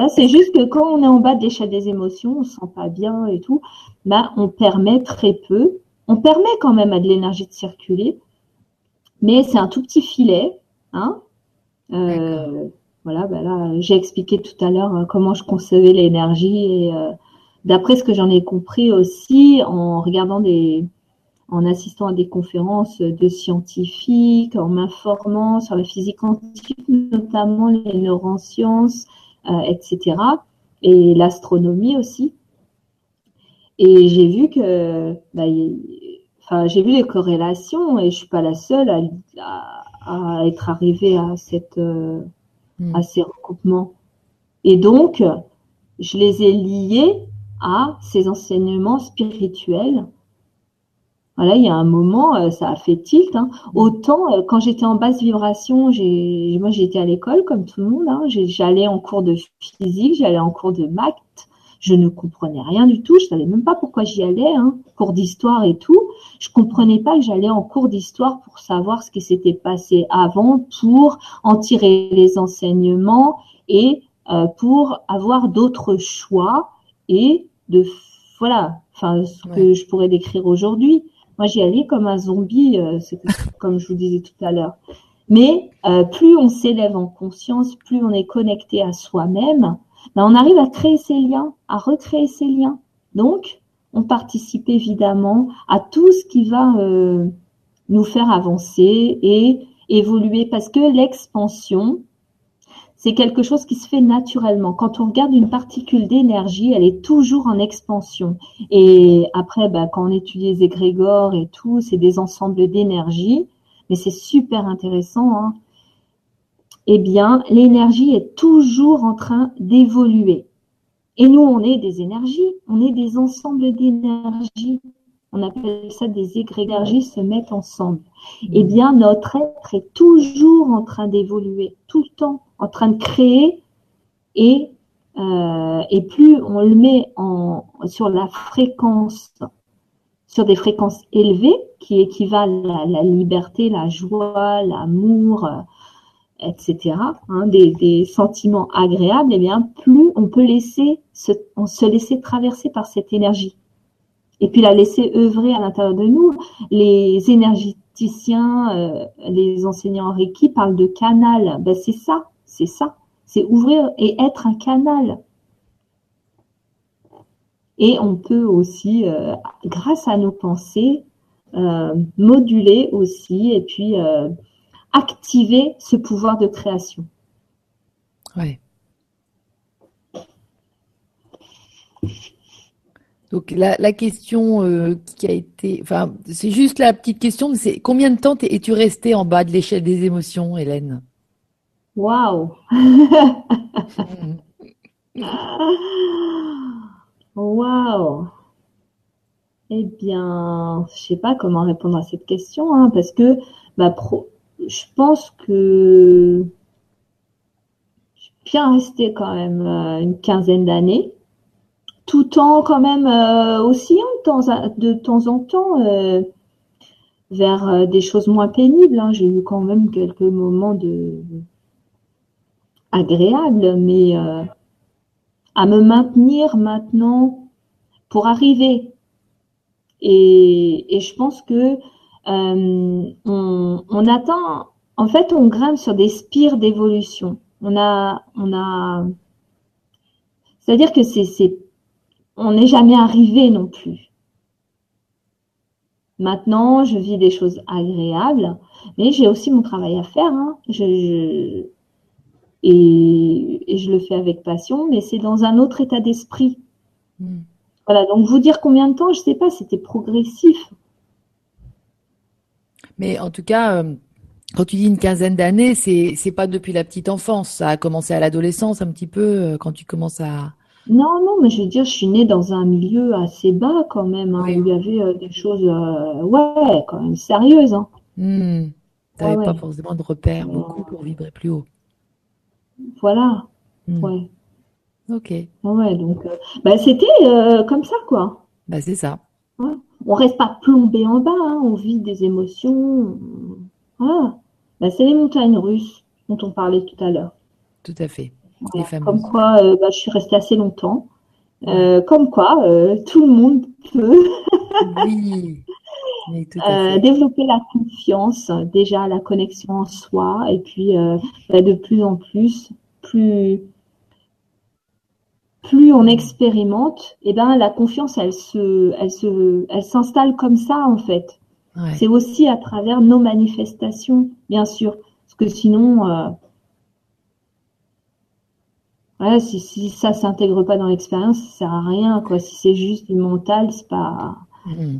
c'est juste que quand on est en bas de l'échelle des émotions, on se sent pas bien et tout, ben, on permet très peu. On permet quand même à de l'énergie de circuler, mais c'est un tout petit filet, hein, voilà, ben là, j'ai expliqué tout à l'heure euh, comment je concevais l'énergie et euh, d'après ce que j'en ai compris aussi en regardant des, en assistant à des conférences de scientifiques, en m'informant sur la physique quantique, notamment les neurosciences, etc. Et l'astronomie aussi. Et j'ai vu que, bah, enfin, j'ai vu les corrélations et je suis pas la seule à, à être arrivé à cette euh, hmm. à ces recoupements. Et donc, je les ai liés à ces enseignements spirituels. Voilà, il y a un moment, euh, ça a fait tilt. Hein. Hmm. Autant euh, quand j'étais en basse vibration, j'ai, moi j'étais à l'école comme tout le monde. Hein. J'allais en cours de physique, j'allais en cours de maths, je ne comprenais rien du tout. Je savais même pas pourquoi j'y allais, hein, cours d'histoire et tout. Je comprenais pas que j'allais en cours d'histoire pour savoir ce qui s'était passé avant, pour en tirer les enseignements et euh, pour avoir d'autres choix et de voilà, enfin ce que je pourrais décrire aujourd'hui. Moi, j'y allais comme un zombie, euh, comme je vous disais tout à l'heure. Mais euh, plus on s'élève en conscience, plus on est connecté à soi-même, ben, on arrive à créer ces liens, à recréer ces liens. Donc, on participe évidemment à tout ce qui va euh, nous faire avancer et évoluer parce que l'expansion, c'est quelque chose qui se fait naturellement. Quand on regarde une particule d'énergie, elle est toujours en expansion. Et après, bah, quand on étudie les égrégores et tout, c'est des ensembles d'énergie, mais c'est super intéressant. Hein. Eh bien, l'énergie est toujours en train d'évoluer. Et nous, on est des énergies, on est des ensembles d'énergie. On appelle ça des énergies se mettent ensemble. Eh bien, notre être est toujours en train d'évoluer, tout le temps, en train de créer et, euh, et plus on le met en, sur la fréquence, sur des fréquences élevées qui équivalent à la liberté, la joie, l'amour, etc., hein, des, sentiments agréables, eh bien, plus on peut laisser se, se laisser traverser par cette énergie. Et puis la laisser œuvrer à l'intérieur de nous. Les énergéticiens, euh, les enseignants en Reiki parlent de canal. Ben, c'est ça, c'est ça. C'est ouvrir et être un canal. Et on peut aussi, euh, grâce à nos pensées, euh, moduler aussi et puis activer ce pouvoir de création. Ouais. Donc la, question euh, qui a été, enfin, c'est juste la petite question, c'est combien de temps es-tu resté en bas de l'échelle des émotions, Hélène? Waouh Waouh Eh bien, je sais pas comment répondre à cette question, hein, parce que bah, pro, je pense que je suis bien restée quand même euh, une quinzaine d'années, tout en quand même euh, oscillant de temps, en temps euh, vers des choses moins pénibles. Hein. J'ai eu quand même quelques moments de agréables, mais à me maintenir maintenant pour arriver. Et, et je pense que euh, on, attend, en fait, on grimpe sur des spires d'évolution. On a, on a, c'est-à-dire que c'est, on n'est jamais arrivé non plus. Maintenant, je vis des choses agréables, mais j'ai aussi mon travail à faire. Hein. Je, et, je le fais avec passion, mais c'est dans un autre état d'esprit. Hmm. Voilà, donc vous dire combien de temps, je ne sais pas, c'était progressif. Mais en tout cas, euh, quand tu dis une quinzaine d'années, c'est c'est pas depuis la petite enfance. Ça a commencé à l'adolescence un petit peu euh, quand tu commences à. Non, non, mais je veux dire, je suis née dans un milieu assez bas quand même, hein, où il y avait euh, des choses, ouais, quand même sérieuses. Hein. Hmm. Tu n'avais pas forcément de repères beaucoup pour vibrer plus haut. Voilà. Hmm. Ouais. Ok. Ouais, donc, bah, c'était comme ça, quoi. Bah, c'est ça. Ouais on reste pas plombé en bas, hein, on vit des émotions. Voilà. Bah, c'est les montagnes russes dont on parlait tout à l'heure. Tout à fait. comme quoi, euh, bah, je suis restée assez longtemps. Euh, comme quoi, euh, tout le monde peut oui. développer la confiance, déjà la connexion en soi, et puis bah, de plus en plus, plus plus on expérimente, et eh ben la confiance, elle se, elle se, elle s'installe comme ça en fait. C'est aussi à travers nos manifestations, bien sûr, parce que sinon, euh, si, si ça s'intègre pas dans l'expérience, ça sert à rien quoi. Si c'est juste du mental, c'est pas. Mm.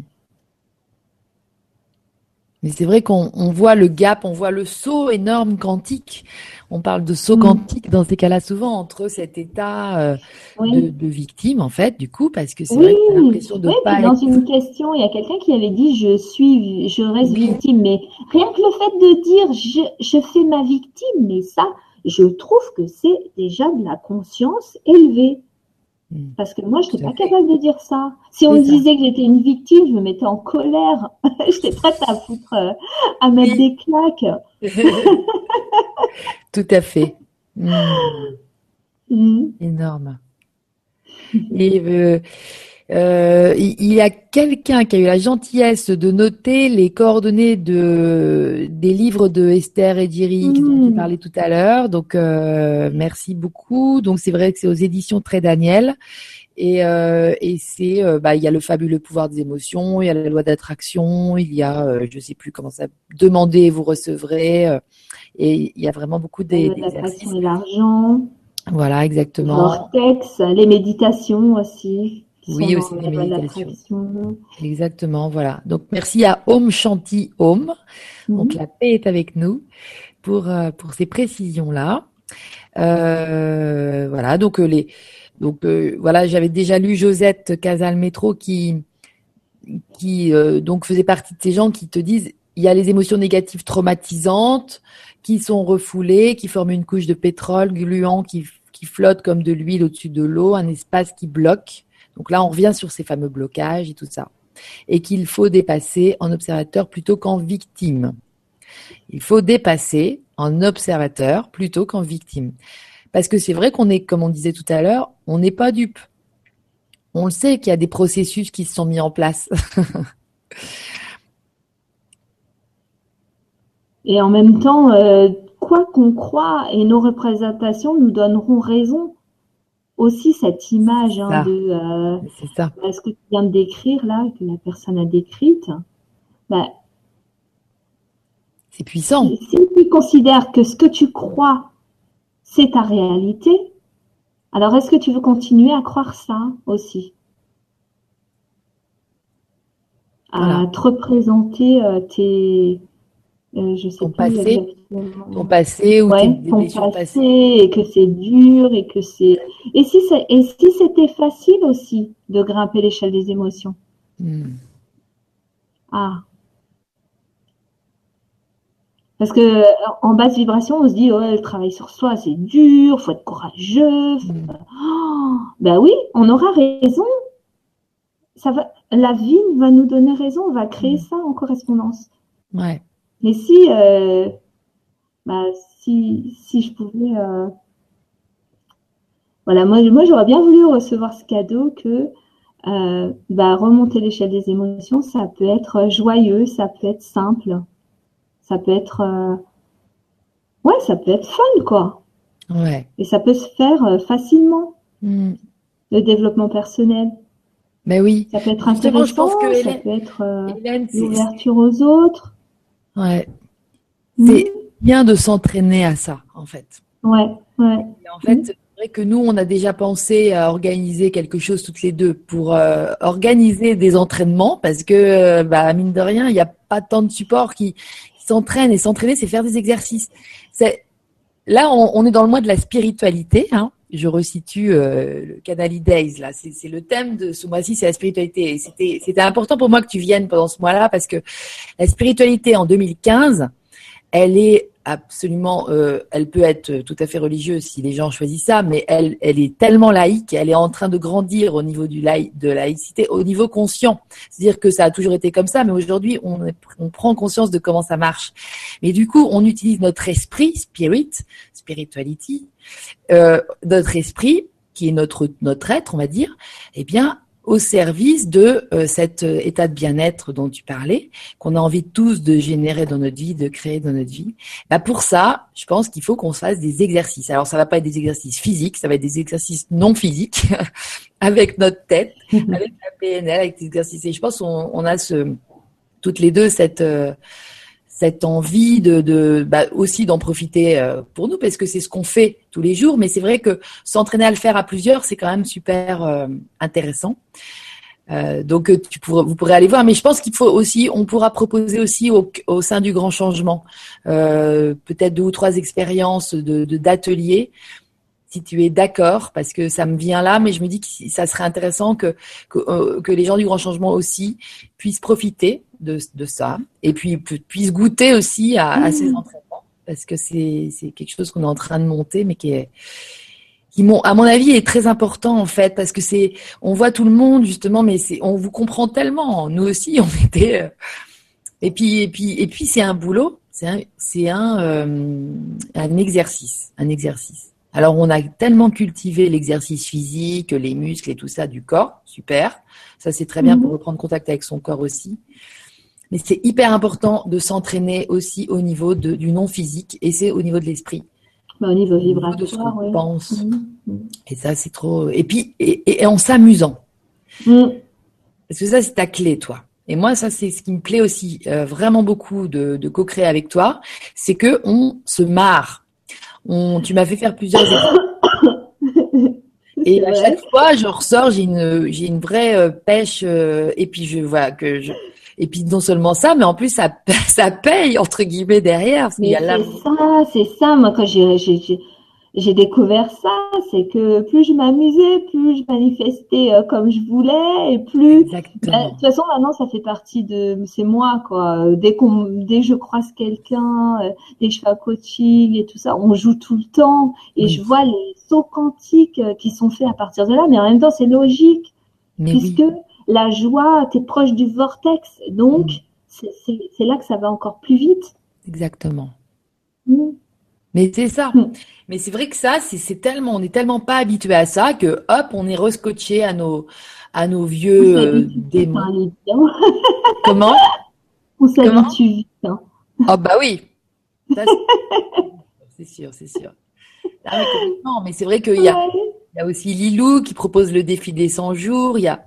Mais c'est vrai qu'on voit le gap, on voit le saut énorme quantique. On parle de saut mm. quantique dans ces cas-là souvent entre cet état euh, de, victime en fait, du coup, parce que c'est vrai que l'impression de pas Dans une question, il y a quelqu'un qui avait dit je suis, je reste victime, mais rien que le fait de dire je, je fais ma victime, mais ça, je trouve que c'est déjà de la conscience élevée. Hmm. Parce que moi, je n'étais pas capable de dire ça. Si on me disait que j'étais une victime, je me mettais en colère. j'étais prête à foutre, euh, à mettre des claques. Tout à fait. Hmm. Hmm. Énorme. Et euh, Euh, il y a quelqu'un qui a eu la gentillesse de noter les coordonnées de des livres de Esther et Diri dont tu parlais tout à l'heure. Donc euh, merci beaucoup. Donc c'est vrai que c'est aux éditions Très Daniel. Et, euh, et c'est, euh, bah, il y a le fabuleux pouvoir des émotions, il y a la loi d'attraction, il y a, euh, je sais plus comment ça, demandez, vous recevrez, euh, et il y a vraiment beaucoup des, et l'argent. Voilà, exactement. Vortex, les méditations aussi. Oui, aussi les méditations. Exactement, voilà. Donc merci à Om Shanti Om. Donc mhm. la paix est avec nous pour pour ces précisions là. Euh, voilà, donc les donc euh, voilà, j'avais déjà lu Josette Casal Métro qui qui euh, donc faisait partie de ces gens qui te disent il y a les émotions négatives traumatisantes qui sont refoulées, qui forment une couche de pétrole gluant qui qui flotte comme de l'huile au-dessus de l'eau, un espace qui bloque. Donc là, on revient sur ces fameux blocages et tout ça. Et qu'il faut dépasser en observateur plutôt qu'en victime. Il faut dépasser en observateur plutôt qu'en victime. Parce que c'est vrai qu'on est, comme on disait tout à l'heure, on n'est pas dupe. On le sait qu'il y a des processus qui se sont mis en place. et en même temps, euh, quoi qu'on croit, et nos représentations nous donneront raison. Aussi cette image hein, de euh, ce que tu viens de décrire là, que la personne a décrite, bah, c'est puissant. Si tu considères que ce que tu crois c'est ta réalité. Alors, est-ce que tu veux continuer à croire ça aussi? À te représenter euh, tes. Euh, je sais ton passé, ton passé ou ton passé et que c'est dur et que c'est et si et si c'était facile aussi de grimper l'échelle des émotions? Hmm. ah parce que en basse vibration, on se dit ouais, le travail sur soi, c'est dur, faut être courageux. Oh, ben oui, on aura raison. Ça va, la vie va nous donner raison, on va créer mm. ça en correspondance. Ouais. Mais si, euh, bah, si, si je pouvais, euh, voilà, moi, moi j'aurais bien voulu recevoir ce cadeau que euh, bah, remonter l'échelle des émotions, ça peut être joyeux, ça peut être simple ça peut être euh, ouais ça peut être fun quoi. Ouais. Et ça peut se faire euh, facilement. Hmm. le développement personnel. Mais oui. Ça peut être intéressant je pense que ça peut être euh, l'ouverture aux autres. Ouais. Hmm. c'est bien de s'entraîner à ça en fait ouais ouais en fait c'est vrai que nous on a déjà pensé à organiser quelque chose toutes les deux pour organiser des entraînements parce que bah mine de rien il n'y a pas tant de support qui s'entraîne et s'entraîner, c'est faire des exercices. C'est là, on, est dans le mois de la spiritualité. Hein. Je resitue euh, le Canali Days là. C'est le thème de ce mois-ci, c'est la spiritualité. C'était c'était important pour moi que tu viennes pendant ce mois-là parce que la spiritualité en 2015, elle est absolument, euh, elle peut être tout à fait religieuse si les gens choisissent ça, mais elle, elle est tellement laïque, elle est en train de grandir au niveau du de laïcité, au niveau conscient. C'est-à-dire que ça a toujours été comme ça, mais aujourd'hui, on, on prend conscience de comment ça marche. Mais du coup, on utilise notre esprit, spirit, spirituality, euh, notre esprit, qui est notre notre être, on va dire, eh bien, au service de euh, cet euh, état de bien-être dont tu parlais, qu'on a envie tous de générer dans notre vie, de créer dans notre vie. Bah pour ça, je pense qu'il faut qu'on se fasse des exercices. Alors ça va pas être des exercices physiques, ça va être des exercices non physiques avec notre tête, avec la PNL, avec des exercices. Et je pense qu'on on a ce toutes les deux cette euh, cette envie de, bah, aussi d'en profiter euh, pour nous parce que c'est ce qu'on fait tous les jours. Mais c'est vrai que s'entraîner à le faire à plusieurs, c'est quand même super euh, intéressant. Euh, donc tu pourras, vous pourrez aller voir, mais je pense qu'il faut aussi, on pourra proposer aussi au, sein du grand changement, peut-être deux ou trois expériences de d'ateliers si tu es d'accord, parce que ça me vient là, mais je me dis que ça serait intéressant que, que les gens du grand changement aussi puissent profiter de, de ça et puis puissent goûter aussi à, à ces mmh. entraînements, parce que c'est quelque chose qu'on est en train de monter, mais qui est qui à mon avis est très important en fait parce que c'est on voit tout le monde justement mais c'est on vous comprend tellement nous aussi on était euh, et puis et puis et puis c'est un boulot c'est un c'est un, euh, un exercice un exercice Alors, on a tellement cultivé l'exercice physique, les muscles et tout ça du corps, super. Ça, c'est très bien pour Mhm. reprendre contact avec son corps aussi. Mais c'est hyper important de s'entraîner aussi au niveau de- du non physique et c'est au niveau de l'esprit, Bah, au niveau au niveau de ce vibratoire, qu'on pense. Mhm. Et ça, c'est trop. Et puis, et, et en s'amusant. Mhm. Parce que ça, c'est ta clé, toi. Et moi, ça, c'est ce qui me plaît aussi euh, vraiment beaucoup de, de co-créer avec toi, c'est que on se marre. On, tu m'as fait faire plusieurs. Et à chaque fois, je ressors, j'ai une, j'ai une vraie euh, pêche. euh, et puis je vois que je. Et puis non seulement ça, mais en plus ça, ça paye entre guillemets derrière. La... c'est ça, c'est ça. Moi, quand j'ai j'ai- j'ai- j'ai découvert ça, c'est que plus je m'amusais, plus je manifestais euh, comme je voulais, et plus. Bah, de toute façon, maintenant, ça fait partie de. C'est moi, quoi. Euh, Dès qu'on, dès que je croise quelqu'un, dès que je fais un coaching et tout ça, on joue tout le temps, et Oui. je vois les sauts quantiques qui sont faits à partir de là. Mais en même temps, c'est logique, Mais oui, puisque la joie, t'es proche du vortex, donc Mm. c'est là que ça va encore plus vite. exactement. Mm. Mais c'est ça. Mm. Mais c'est vrai que ça, c'est tellement, on n'est tellement pas habitué à ça que hop, on est rescotché à nos, à nos vieux euh, démons. hein. Comment? On s'habitue vite. hein. Ah bah oui. C'est- sûr, c'est sûr. Ah, mais c'est vrai qu'il y a, y aussi Lilou qui propose le défi des 100 jours. Il y a.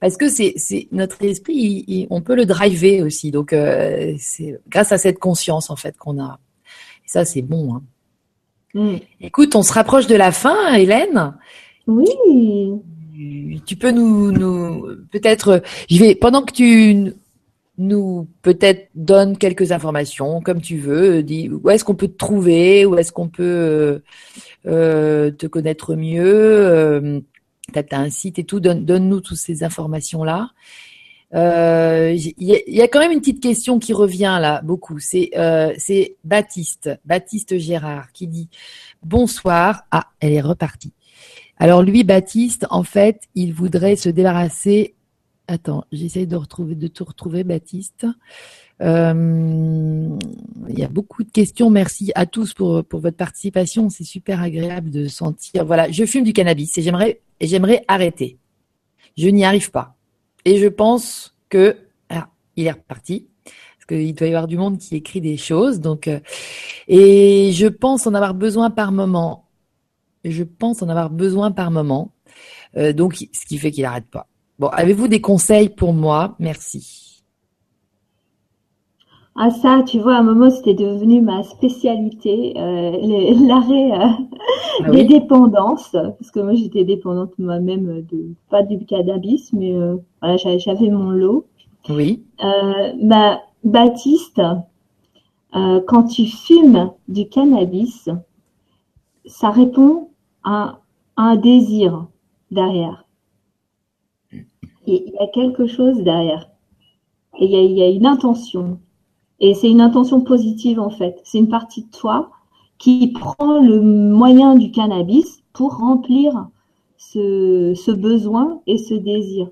parce que c'est notre esprit, il- il- on peut le driver aussi. Donc euh, c'est grâce à cette conscience en fait qu'on a. Et ça c'est bon. hein. Mm. Écoute, on se rapproche de la fin, Hélène. Oui. Tu- Tu peux nous, nous peut-être, je vais pendant que tu nous peut-être donnes quelques informations comme tu veux, dis où est-ce qu'on peut te trouver, où est-ce qu'on peut euh, te connaître mieux, euh, t'as t'as un site et tout, donne, donne-nous toutes ces informations là. Euh, Il y, a, il quand même une petite question qui revient là beaucoup. C'est euh, Baptiste, Baptiste Gérard qui dit bonsoir. Ah, elle est repartie. Alors lui, Baptiste, en fait, il voudrait se débarrasser. Attends, j'essaye de retrouver, de te retrouver, Baptiste. Euh, il y a beaucoup de questions. Merci à tous pour, pour votre participation. C'est super agréable de sentir. Voilà, je fume du cannabis et j'aimerais, j'aimerais arrêter. Je n'y arrive pas. Et je pense que, ah, il est reparti. Parce qu'il doit y avoir du monde qui écrit des choses. Donc, euh, et je pense en avoir besoin par moment. Je pense en avoir besoin par moment. Euh, donc, ce qui fait qu'il n'arrête pas. Bon, avez-vous des conseils pour moi? Merci. Ah ça, tu vois, à un moment, c'était devenu ma spécialité, euh, l'arrêt euh, Ah des oui dépendances, parce que moi, j'étais dépendante moi-même de pas du cannabis, mais euh, voilà, j'a- j'avais mon lot. Oui. Bah, Baptiste, quand tu fumes du cannabis, ça répond à, à un désir derrière. Et il y a quelque chose derrière. Et il y a, il y a une intention. Et c'est une intention positive en fait. C'est une partie de toi qui prend le moyen du cannabis pour remplir ce, besoin et ce désir.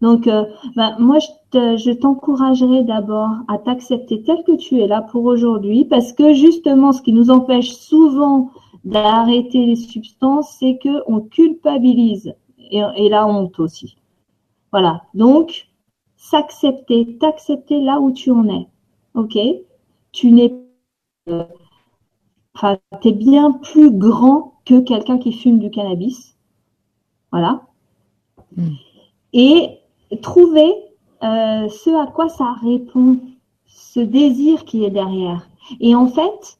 Donc, euh, ben, moi, je te- je t'encouragerais d'abord à t'accepter tel que tu es là pour aujourd'hui, parce que justement, ce qui nous empêche souvent d'arrêter les substances, c'est que on culpabilise et la honte aussi. Voilà. Donc, s'accepter, t'accepter là où tu en es. Ok? Tu n'es, euh, enfin, t'es bien plus grand que quelqu'un qui fume du cannabis. Voilà. Mm. Et trouver euh, ce à quoi ça répond, ce désir qui est derrière. Et en fait,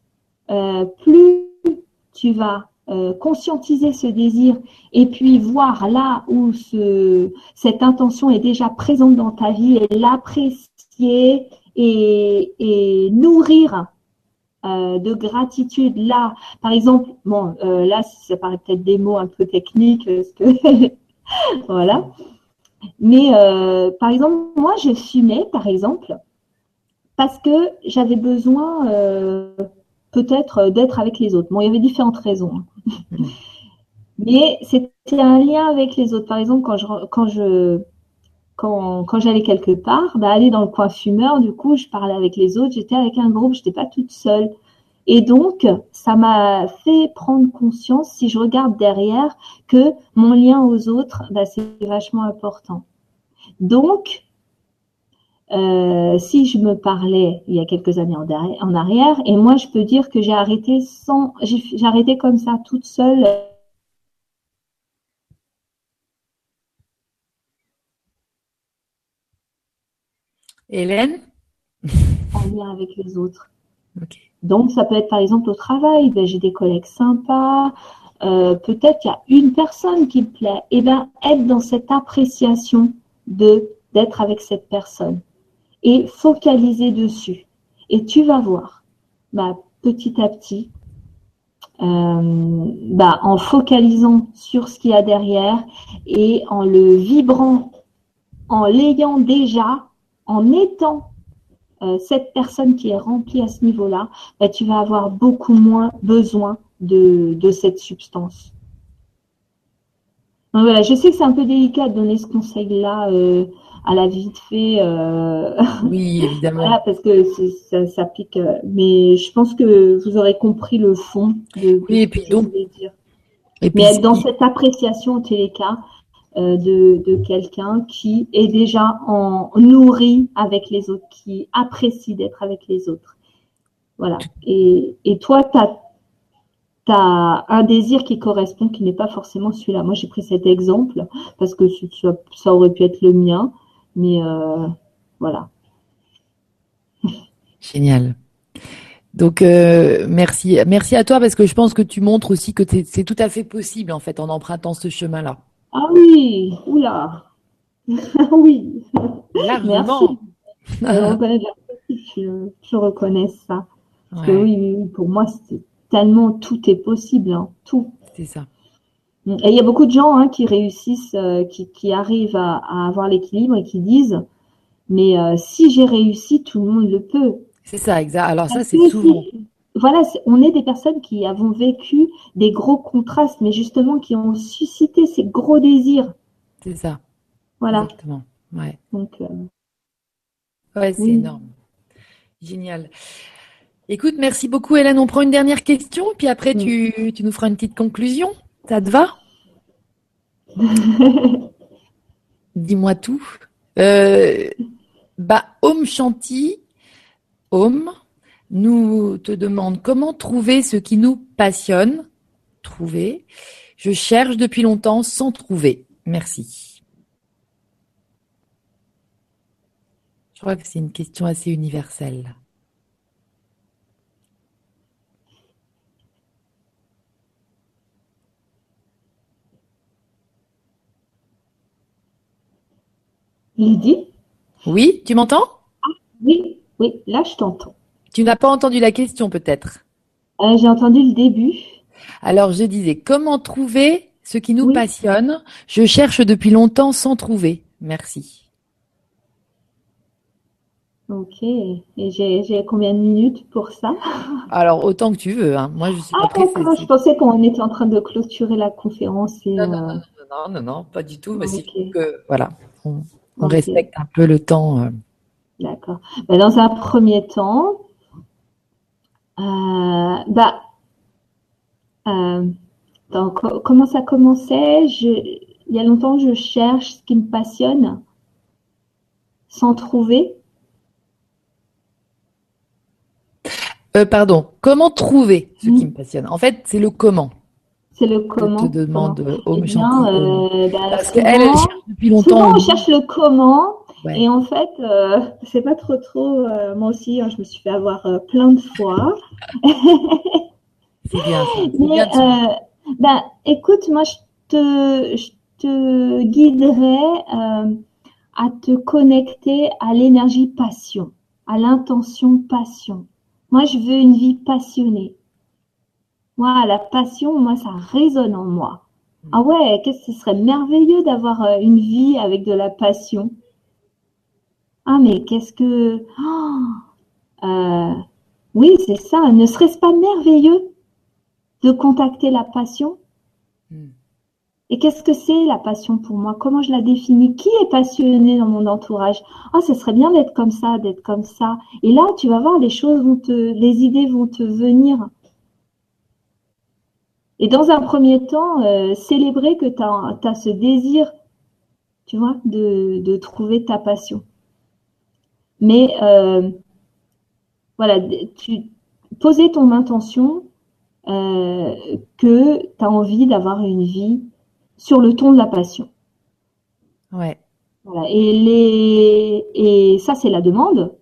euh, plus tu vas euh, conscientiser ce désir et puis voir là où ce, cette intention est déjà présente dans ta vie et l'apprécier et, nourrir euh, de gratitude là. Par exemple, bon, euh, là, ça paraît peut-être des mots un peu techniques, voilà. Mais par exemple, moi, je fumais, par exemple, parce que j'avais besoin peut-être d'être avec les autres. Bon, il y avait différentes raisons. hein. Mais c'était un lien avec les autres. Par exemple, quand je quand je quand, quand j'allais quelque part, bah, aller dans le coin fumeur, du coup, je parlais avec les autres, j'étais avec un groupe, j'étais pas toute seule. Et donc, ça m'a fait prendre conscience, si je regarde derrière, que mon lien aux autres, bah, c'est vachement important. Donc, euh, si je me parlais il y a quelques années en, arrière, et moi je peux dire que j'ai arrêté sans, j'ai arrêté comme ça toute seule. Hélène? En lien avec les autres. Donc ça peut être par exemple au travail, ben, j'ai des collègues sympas, euh, peut-être qu'il y a une personne qui me plaît, et bien être dans cette appréciation de d'être avec cette personne et focaliser dessus. Et tu vas voir, bah, petit à petit, euh, bah, en focalisant sur ce qu'il y a derrière et en le vibrant, en l'ayant déjà, en étant euh, cette personne qui est remplie à ce niveau-là, bah, tu vas avoir beaucoup moins besoin de, cette substance. Voilà, je sais que c'est un peu délicat de donner ce conseil-là euh, à la vite fait. Euh, oui, évidemment. parce que ça, ça pique. Euh, mais je pense que vous aurez compris le fond de, oui, et puis donc, dire. Et puis, mais être dans cette appréciation, au télécas, euh, de, de quelqu'un qui est déjà en nourri avec les autres, qui apprécie d'être avec les autres. Voilà. Et, et toi, tu as, as, un désir qui correspond, qui n'est pas forcément celui-là. Moi, j'ai pris cet exemple parce que ça, aurait pu être le mien. Mais euh, voilà. Génial. Donc euh, merci, merci à toi parce que je pense que tu montres aussi que c'est tout à fait possible en fait en empruntant ce chemin-là. Ah oui, oula, oui. Largement. Merci. je, reconnais ça. Parce que oui, pour moi, c'est tellement tout est possible, hein, tout. C'est ça. Et il y a beaucoup de gens hein, qui réussissent, euh, qui, qui, arrivent à, à avoir l'équilibre et qui disent, mais euh, si j'ai réussi, tout le monde le peut. C'est ça, exact. Alors ça, c'est souvent. Voilà, on est des personnes qui avons vécu des gros contrastes, mais justement qui ont suscité ces gros désirs. C'est ça. Voilà. Exactement. Ouais. Donc. Euh... Ouais, c'est énorme. Génial. Écoute, merci beaucoup, Hélène. On prend une dernière question, puis après, tu, tu nous feras une petite conclusion. Ça Dis-moi tout. Euh, bah, Om Shanti, Om, nous te demande comment trouver ce qui nous passionne. Trouver. Je cherche depuis longtemps sans trouver. Merci. Je crois que c'est une question assez universelle. Lydie Oui, tu m'entends? Oui, oui, là je t'entends. Tu n'as pas entendu la question peut-être? Euh, J'ai entendu le début. Alors je disais, comment trouver ce qui nous passionne? Je cherche depuis longtemps sans trouver. Merci. Ok. Et j'ai combien de minutes pour ça? Alors autant que tu veux. Hein. Moi je suis ah, pas pressée. Je pensais qu'on était en train de clôturer la conférence. Et, non, non, non, non, non, pas du tout. Mais c'est que voilà. On respecte un peu le temps. Euh. D'accord. Ben, dans un premier temps, euh, bah, euh, comment ça commençait? Il y a longtemps, je cherche ce qui me passionne sans trouver. pardon, comment trouver ce qui me passionne? En fait, c'est le comment. C'est le comment. Te demande au eh bien, euh, bah, Parce qu'elle, elle cherche depuis longtemps. Souvent, on cherche le comment. Et en fait, euh, c'est pas trop trop. Euh, moi aussi, hein, je me suis fait avoir euh, plein de fois. c'est bien. Ça. Mais, bien bah, écoute, moi, je te, je te guiderais à te connecter à l'énergie passion, à l'intention passion. Moi, je veux une vie passionnée. Moi, la passion, moi, ça résonne en moi. Ah ouais, qu'est-ce que ce serait merveilleux d'avoir euh, une vie avec de la passion. Ah mais qu'est-ce que... Oh, euh, oui, c'est ça. Ne serait-ce pas merveilleux de contacter la passion? Hmm. Et qu'est-ce que c'est la passion pour moi? Comment je la définis? Qui est passionné dans mon entourage? Ah, ce serait bien d'être comme ça, d'être comme ça. Et là, tu vas voir, les choses vont te, les idées vont te venir. Et dans un premier temps, euh, célébrer que tu as, ce désir, tu vois, de, trouver ta passion. Mais euh, voilà, tu poser ton intention euh, que tu as envie d'avoir une vie sur le ton de la passion. Ouais. Et, les, et ça, c'est la demande.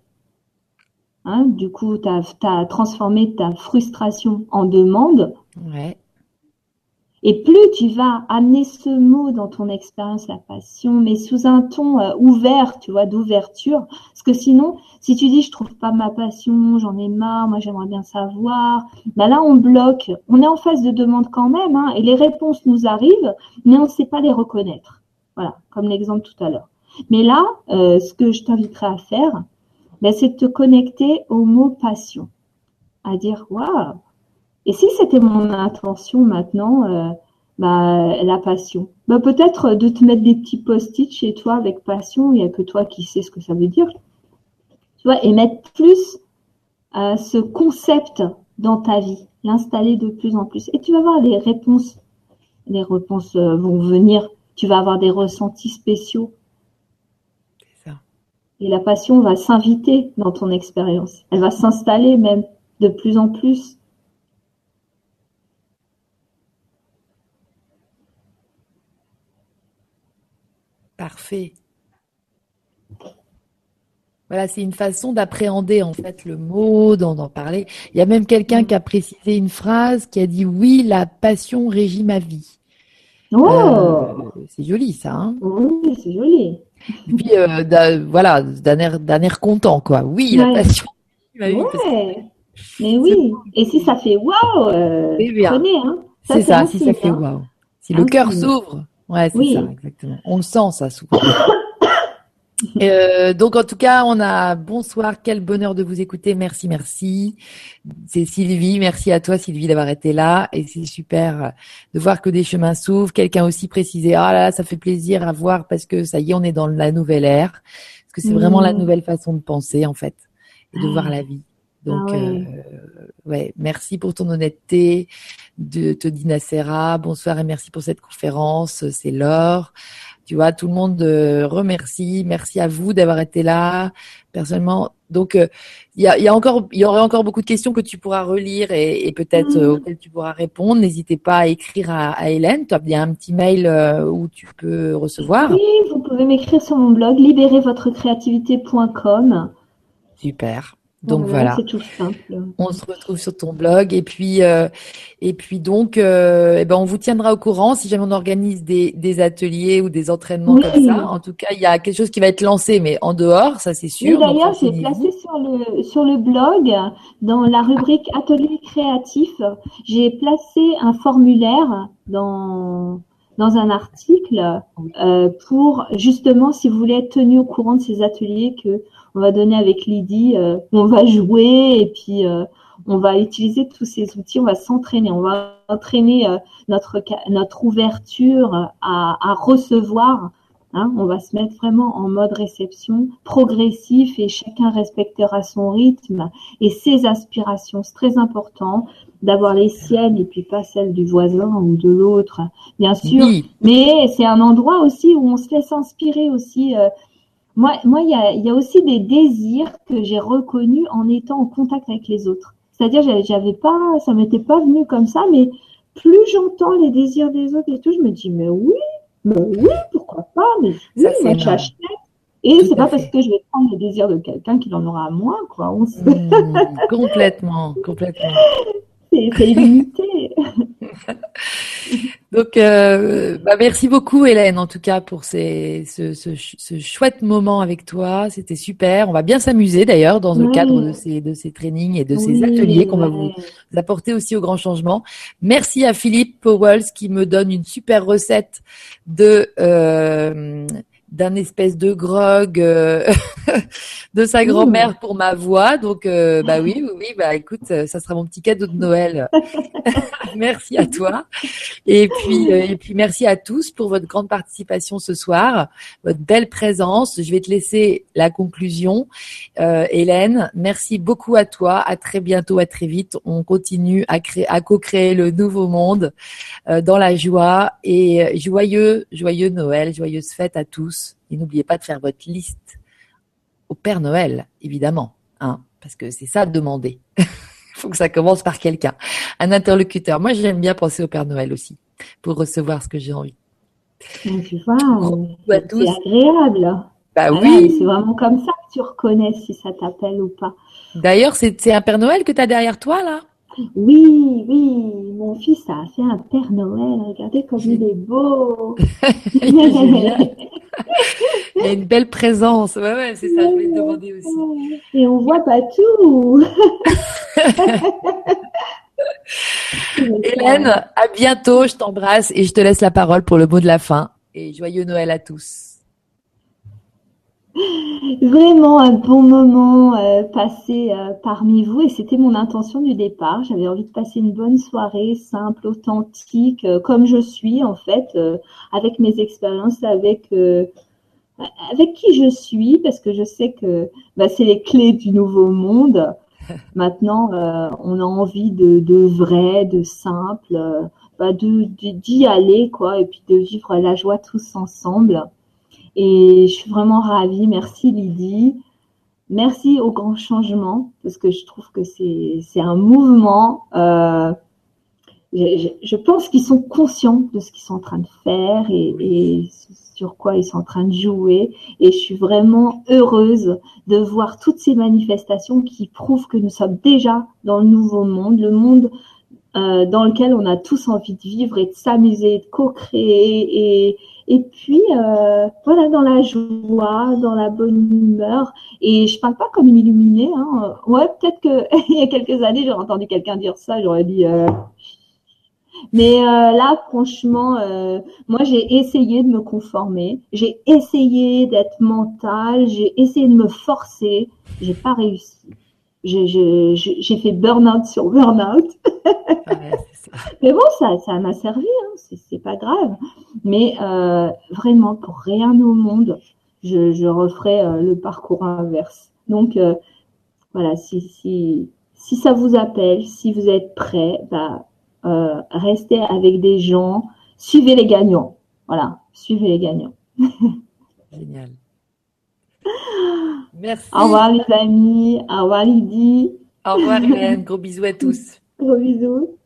Hein, du coup, tu as, transformé ta frustration en demande. Ouais. Et plus tu vas amener ce mot dans ton expérience, la passion, mais sous un ton euh, ouvert, tu vois, d'ouverture. Parce que sinon, si tu dis je trouve pas ma passion, j'en ai marre, moi j'aimerais bien savoir, bah là on bloque. On est en phase de demande quand même, hein, et les réponses nous arrivent, mais on ne sait pas les reconnaître. Voilà, comme l'exemple tout à l'heure. Mais là, euh, ce que je t'inviterai à faire, bah, c'est de te connecter au mot passion, à dire waouh et si c'était mon intention maintenant, euh, bah, la passion, bah, peut-être de te mettre des petits post-it chez toi avec passion, il n'y a que toi qui sais ce que ça veut dire. Tu vois, et mettre plus euh, ce concept dans ta vie, l'installer de plus en plus. Et tu vas voir les réponses. Les réponses euh, vont venir. Tu vas avoir des ressentis spéciaux. Ça. Et la passion va s'inviter dans ton expérience. Elle va s'installer même de plus en plus. Parfait. Voilà, c'est une façon d'appréhender en fait le mot, d'en parler. Il y a même quelqu'un qui a précisé une phrase qui a dit oui, la passion régit ma vie. Oh, euh, c'est joli ça. Hein? Oui, c'est joli. Et puis euh, voilà, d'un air, content quoi. Oui, la passion. Régit ma vie Mais oui. Et si ça fait waouh, euh, prenez hein. C'est ça, si ça fait hein. waouh. Si le cœur s'ouvre, Ouais, c'est ça, exactement. On le sent, ça, souvent. Euh, donc en tout cas, on a bonsoir, quel bonheur de vous écouter, merci, merci. C'est Sylvie, merci à toi Sylvie d'avoir été là et c'est super de voir que des chemins s'ouvrent. Quelqu'un aussi précisé, ah là, là, ça fait plaisir à voir parce que ça y est, on est dans la nouvelle ère, parce que c'est vraiment la mmh. nouvelle façon de penser en fait et de voir la vie. Donc, ah euh, ouais, merci pour ton honnêteté, de te dire Nacera. Bonsoir et merci pour cette conférence. C'est l'or. Tu vois, tout le monde euh, remercie. Merci à vous d'avoir été là. Personnellement, donc euh, il y, a, y, a, encore, il y aurait encore beaucoup de questions que tu pourras relire et, et peut-être mmh. auxquelles tu pourras répondre. N'hésitez pas à écrire à, à Hélène. Tu as bien un petit mail où tu peux recevoir. Oui, vous pouvez m'écrire sur mon blog libérezvotrecréativité.com. Super. Donc voilà, on se retrouve sur ton blog et puis euh, et puis donc euh, eh ben on vous tiendra au courant si jamais on organise des, des ateliers ou des entraînements comme ça. En tout cas, il y a quelque chose qui va être lancé, mais en dehors, ça c'est sûr. D'ailleurs, j'ai placé sur le sur le blog dans la rubrique atelier créatif, j'ai placé un formulaire dans dans un article euh, pour justement si vous voulez être tenu au courant de ces ateliers que on va donner avec Lydie, euh, on va jouer et puis euh, on va utiliser tous ces outils, on va s'entraîner, on va entraîner euh, notre notre ouverture à, à recevoir. Hein, on va se mettre vraiment en mode réception progressif et chacun respectera son rythme et ses aspirations. C'est très important d'avoir les siennes et puis pas celles du voisin ou de l'autre, bien sûr. Mais c'est un endroit aussi où on se laisse inspirer aussi. Moi, moi, il y a, y a, aussi des désirs que j'ai reconnus en étant en contact avec les autres. C'est-à-dire, j'avais pas, ça m'était pas venu comme ça, mais plus j'entends les désirs des autres et tout, je me dis, mais oui, mais oui, pourquoi pas, mais oui, moi j'achète. Et c'est pas parce que je vais prendre les désirs de quelqu'un qu'il en aura moins, quoi. On mmh, complètement, complètement. C'est illimité. Donc, euh, bah merci beaucoup Hélène, en tout cas pour ces, ce, ce, ce chouette moment avec toi. C'était super. On va bien s'amuser d'ailleurs dans le cadre de ces, de ces trainings et de ces ateliers qu'on va vous, apporter aussi au grand changement. Merci à Philippe Powells qui me donne une super recette de euh, d'un espèce de grog euh, de sa grand-mère pour ma voix. Donc, euh, bah oui, oui, bah écoute, ça sera mon petit cadeau de Noël. merci à toi. Et puis, et puis merci à tous pour votre grande participation ce soir, votre belle présence. Je vais te laisser la conclusion, Hélène. Merci beaucoup à toi. À très bientôt, à très vite. On continue à créer, à co-créer le nouveau monde dans la joie et joyeux, joyeux Noël, joyeuse fête à tous. Et n'oubliez pas de faire votre liste au Père Noël, évidemment, hein, parce que c'est ça demander. Il faut que ça commence par quelqu'un, un interlocuteur. Moi, j'aime bien penser au Père Noël aussi, pour recevoir ce que j'ai envie. Tu vois, c'est agréable. Bah oui. C'est vraiment comme ça que tu reconnais si ça t'appelle ou pas. D'ailleurs, c'est un Père Noël que tu as derrière toi, là? Oui, oui, mon fils a fait un Père Noël. Regardez comme il est beau. il y a une belle présence. Ouais, ouais, c'est ça, je vais te demander aussi. Et on voit pas tout. Hélène, à bientôt. Je t'embrasse et je te laisse la parole pour le mot de la fin. Et joyeux Noël à tous. Vraiment un bon moment euh, passé euh, parmi vous et c'était mon intention du départ. J'avais envie de passer une bonne soirée simple, authentique, euh, comme je suis en fait, avec mes expériences, avec avec qui je suis, parce que je sais que bah, c'est les clés du nouveau monde. Maintenant, on a envie de, de vrai, de simple, bah, de d'y aller quoi, et puis de vivre la joie tous ensemble. Et je suis vraiment ravie. Merci Lydie. Merci au grand changement parce que je trouve que c'est un mouvement. Euh, je, je, pense qu'ils sont conscients de ce qu'ils sont en train de faire et, et, sur quoi ils sont en train de jouer. Et je suis vraiment heureuse de voir toutes ces manifestations qui prouvent que nous sommes déjà dans le nouveau monde, le monde euh, dans lequel on a tous envie de vivre et de s'amuser, de co-créer et, et puis euh, voilà dans la joie, dans la bonne humeur. Et je parle pas comme une illuminée. Hein. Ouais, peut-être que il y a quelques années j'aurais entendu quelqu'un dire ça, j'aurais dit. Euh... Mais euh, là, franchement, euh, moi j'ai essayé de me conformer, j'ai essayé d'être mentale, j'ai essayé de me forcer, j'ai pas réussi j'ai fait burn-out sur burn-out. Mais bon, ça, ça m'a servi, hein, c'est pas grave. Mais euh, vraiment, pour rien au monde, je, je referai euh, le parcours inverse. Donc, euh, voilà, si, si, si ça vous appelle, si vous êtes prêt, bah, restez avec des gens, suivez les gagnants. Voilà, suivez les gagnants. Génial. Merci. Au revoir les amis. Au revoir Lydie. Au revoir Hélène. Gros bisous à tous. Gros bisous.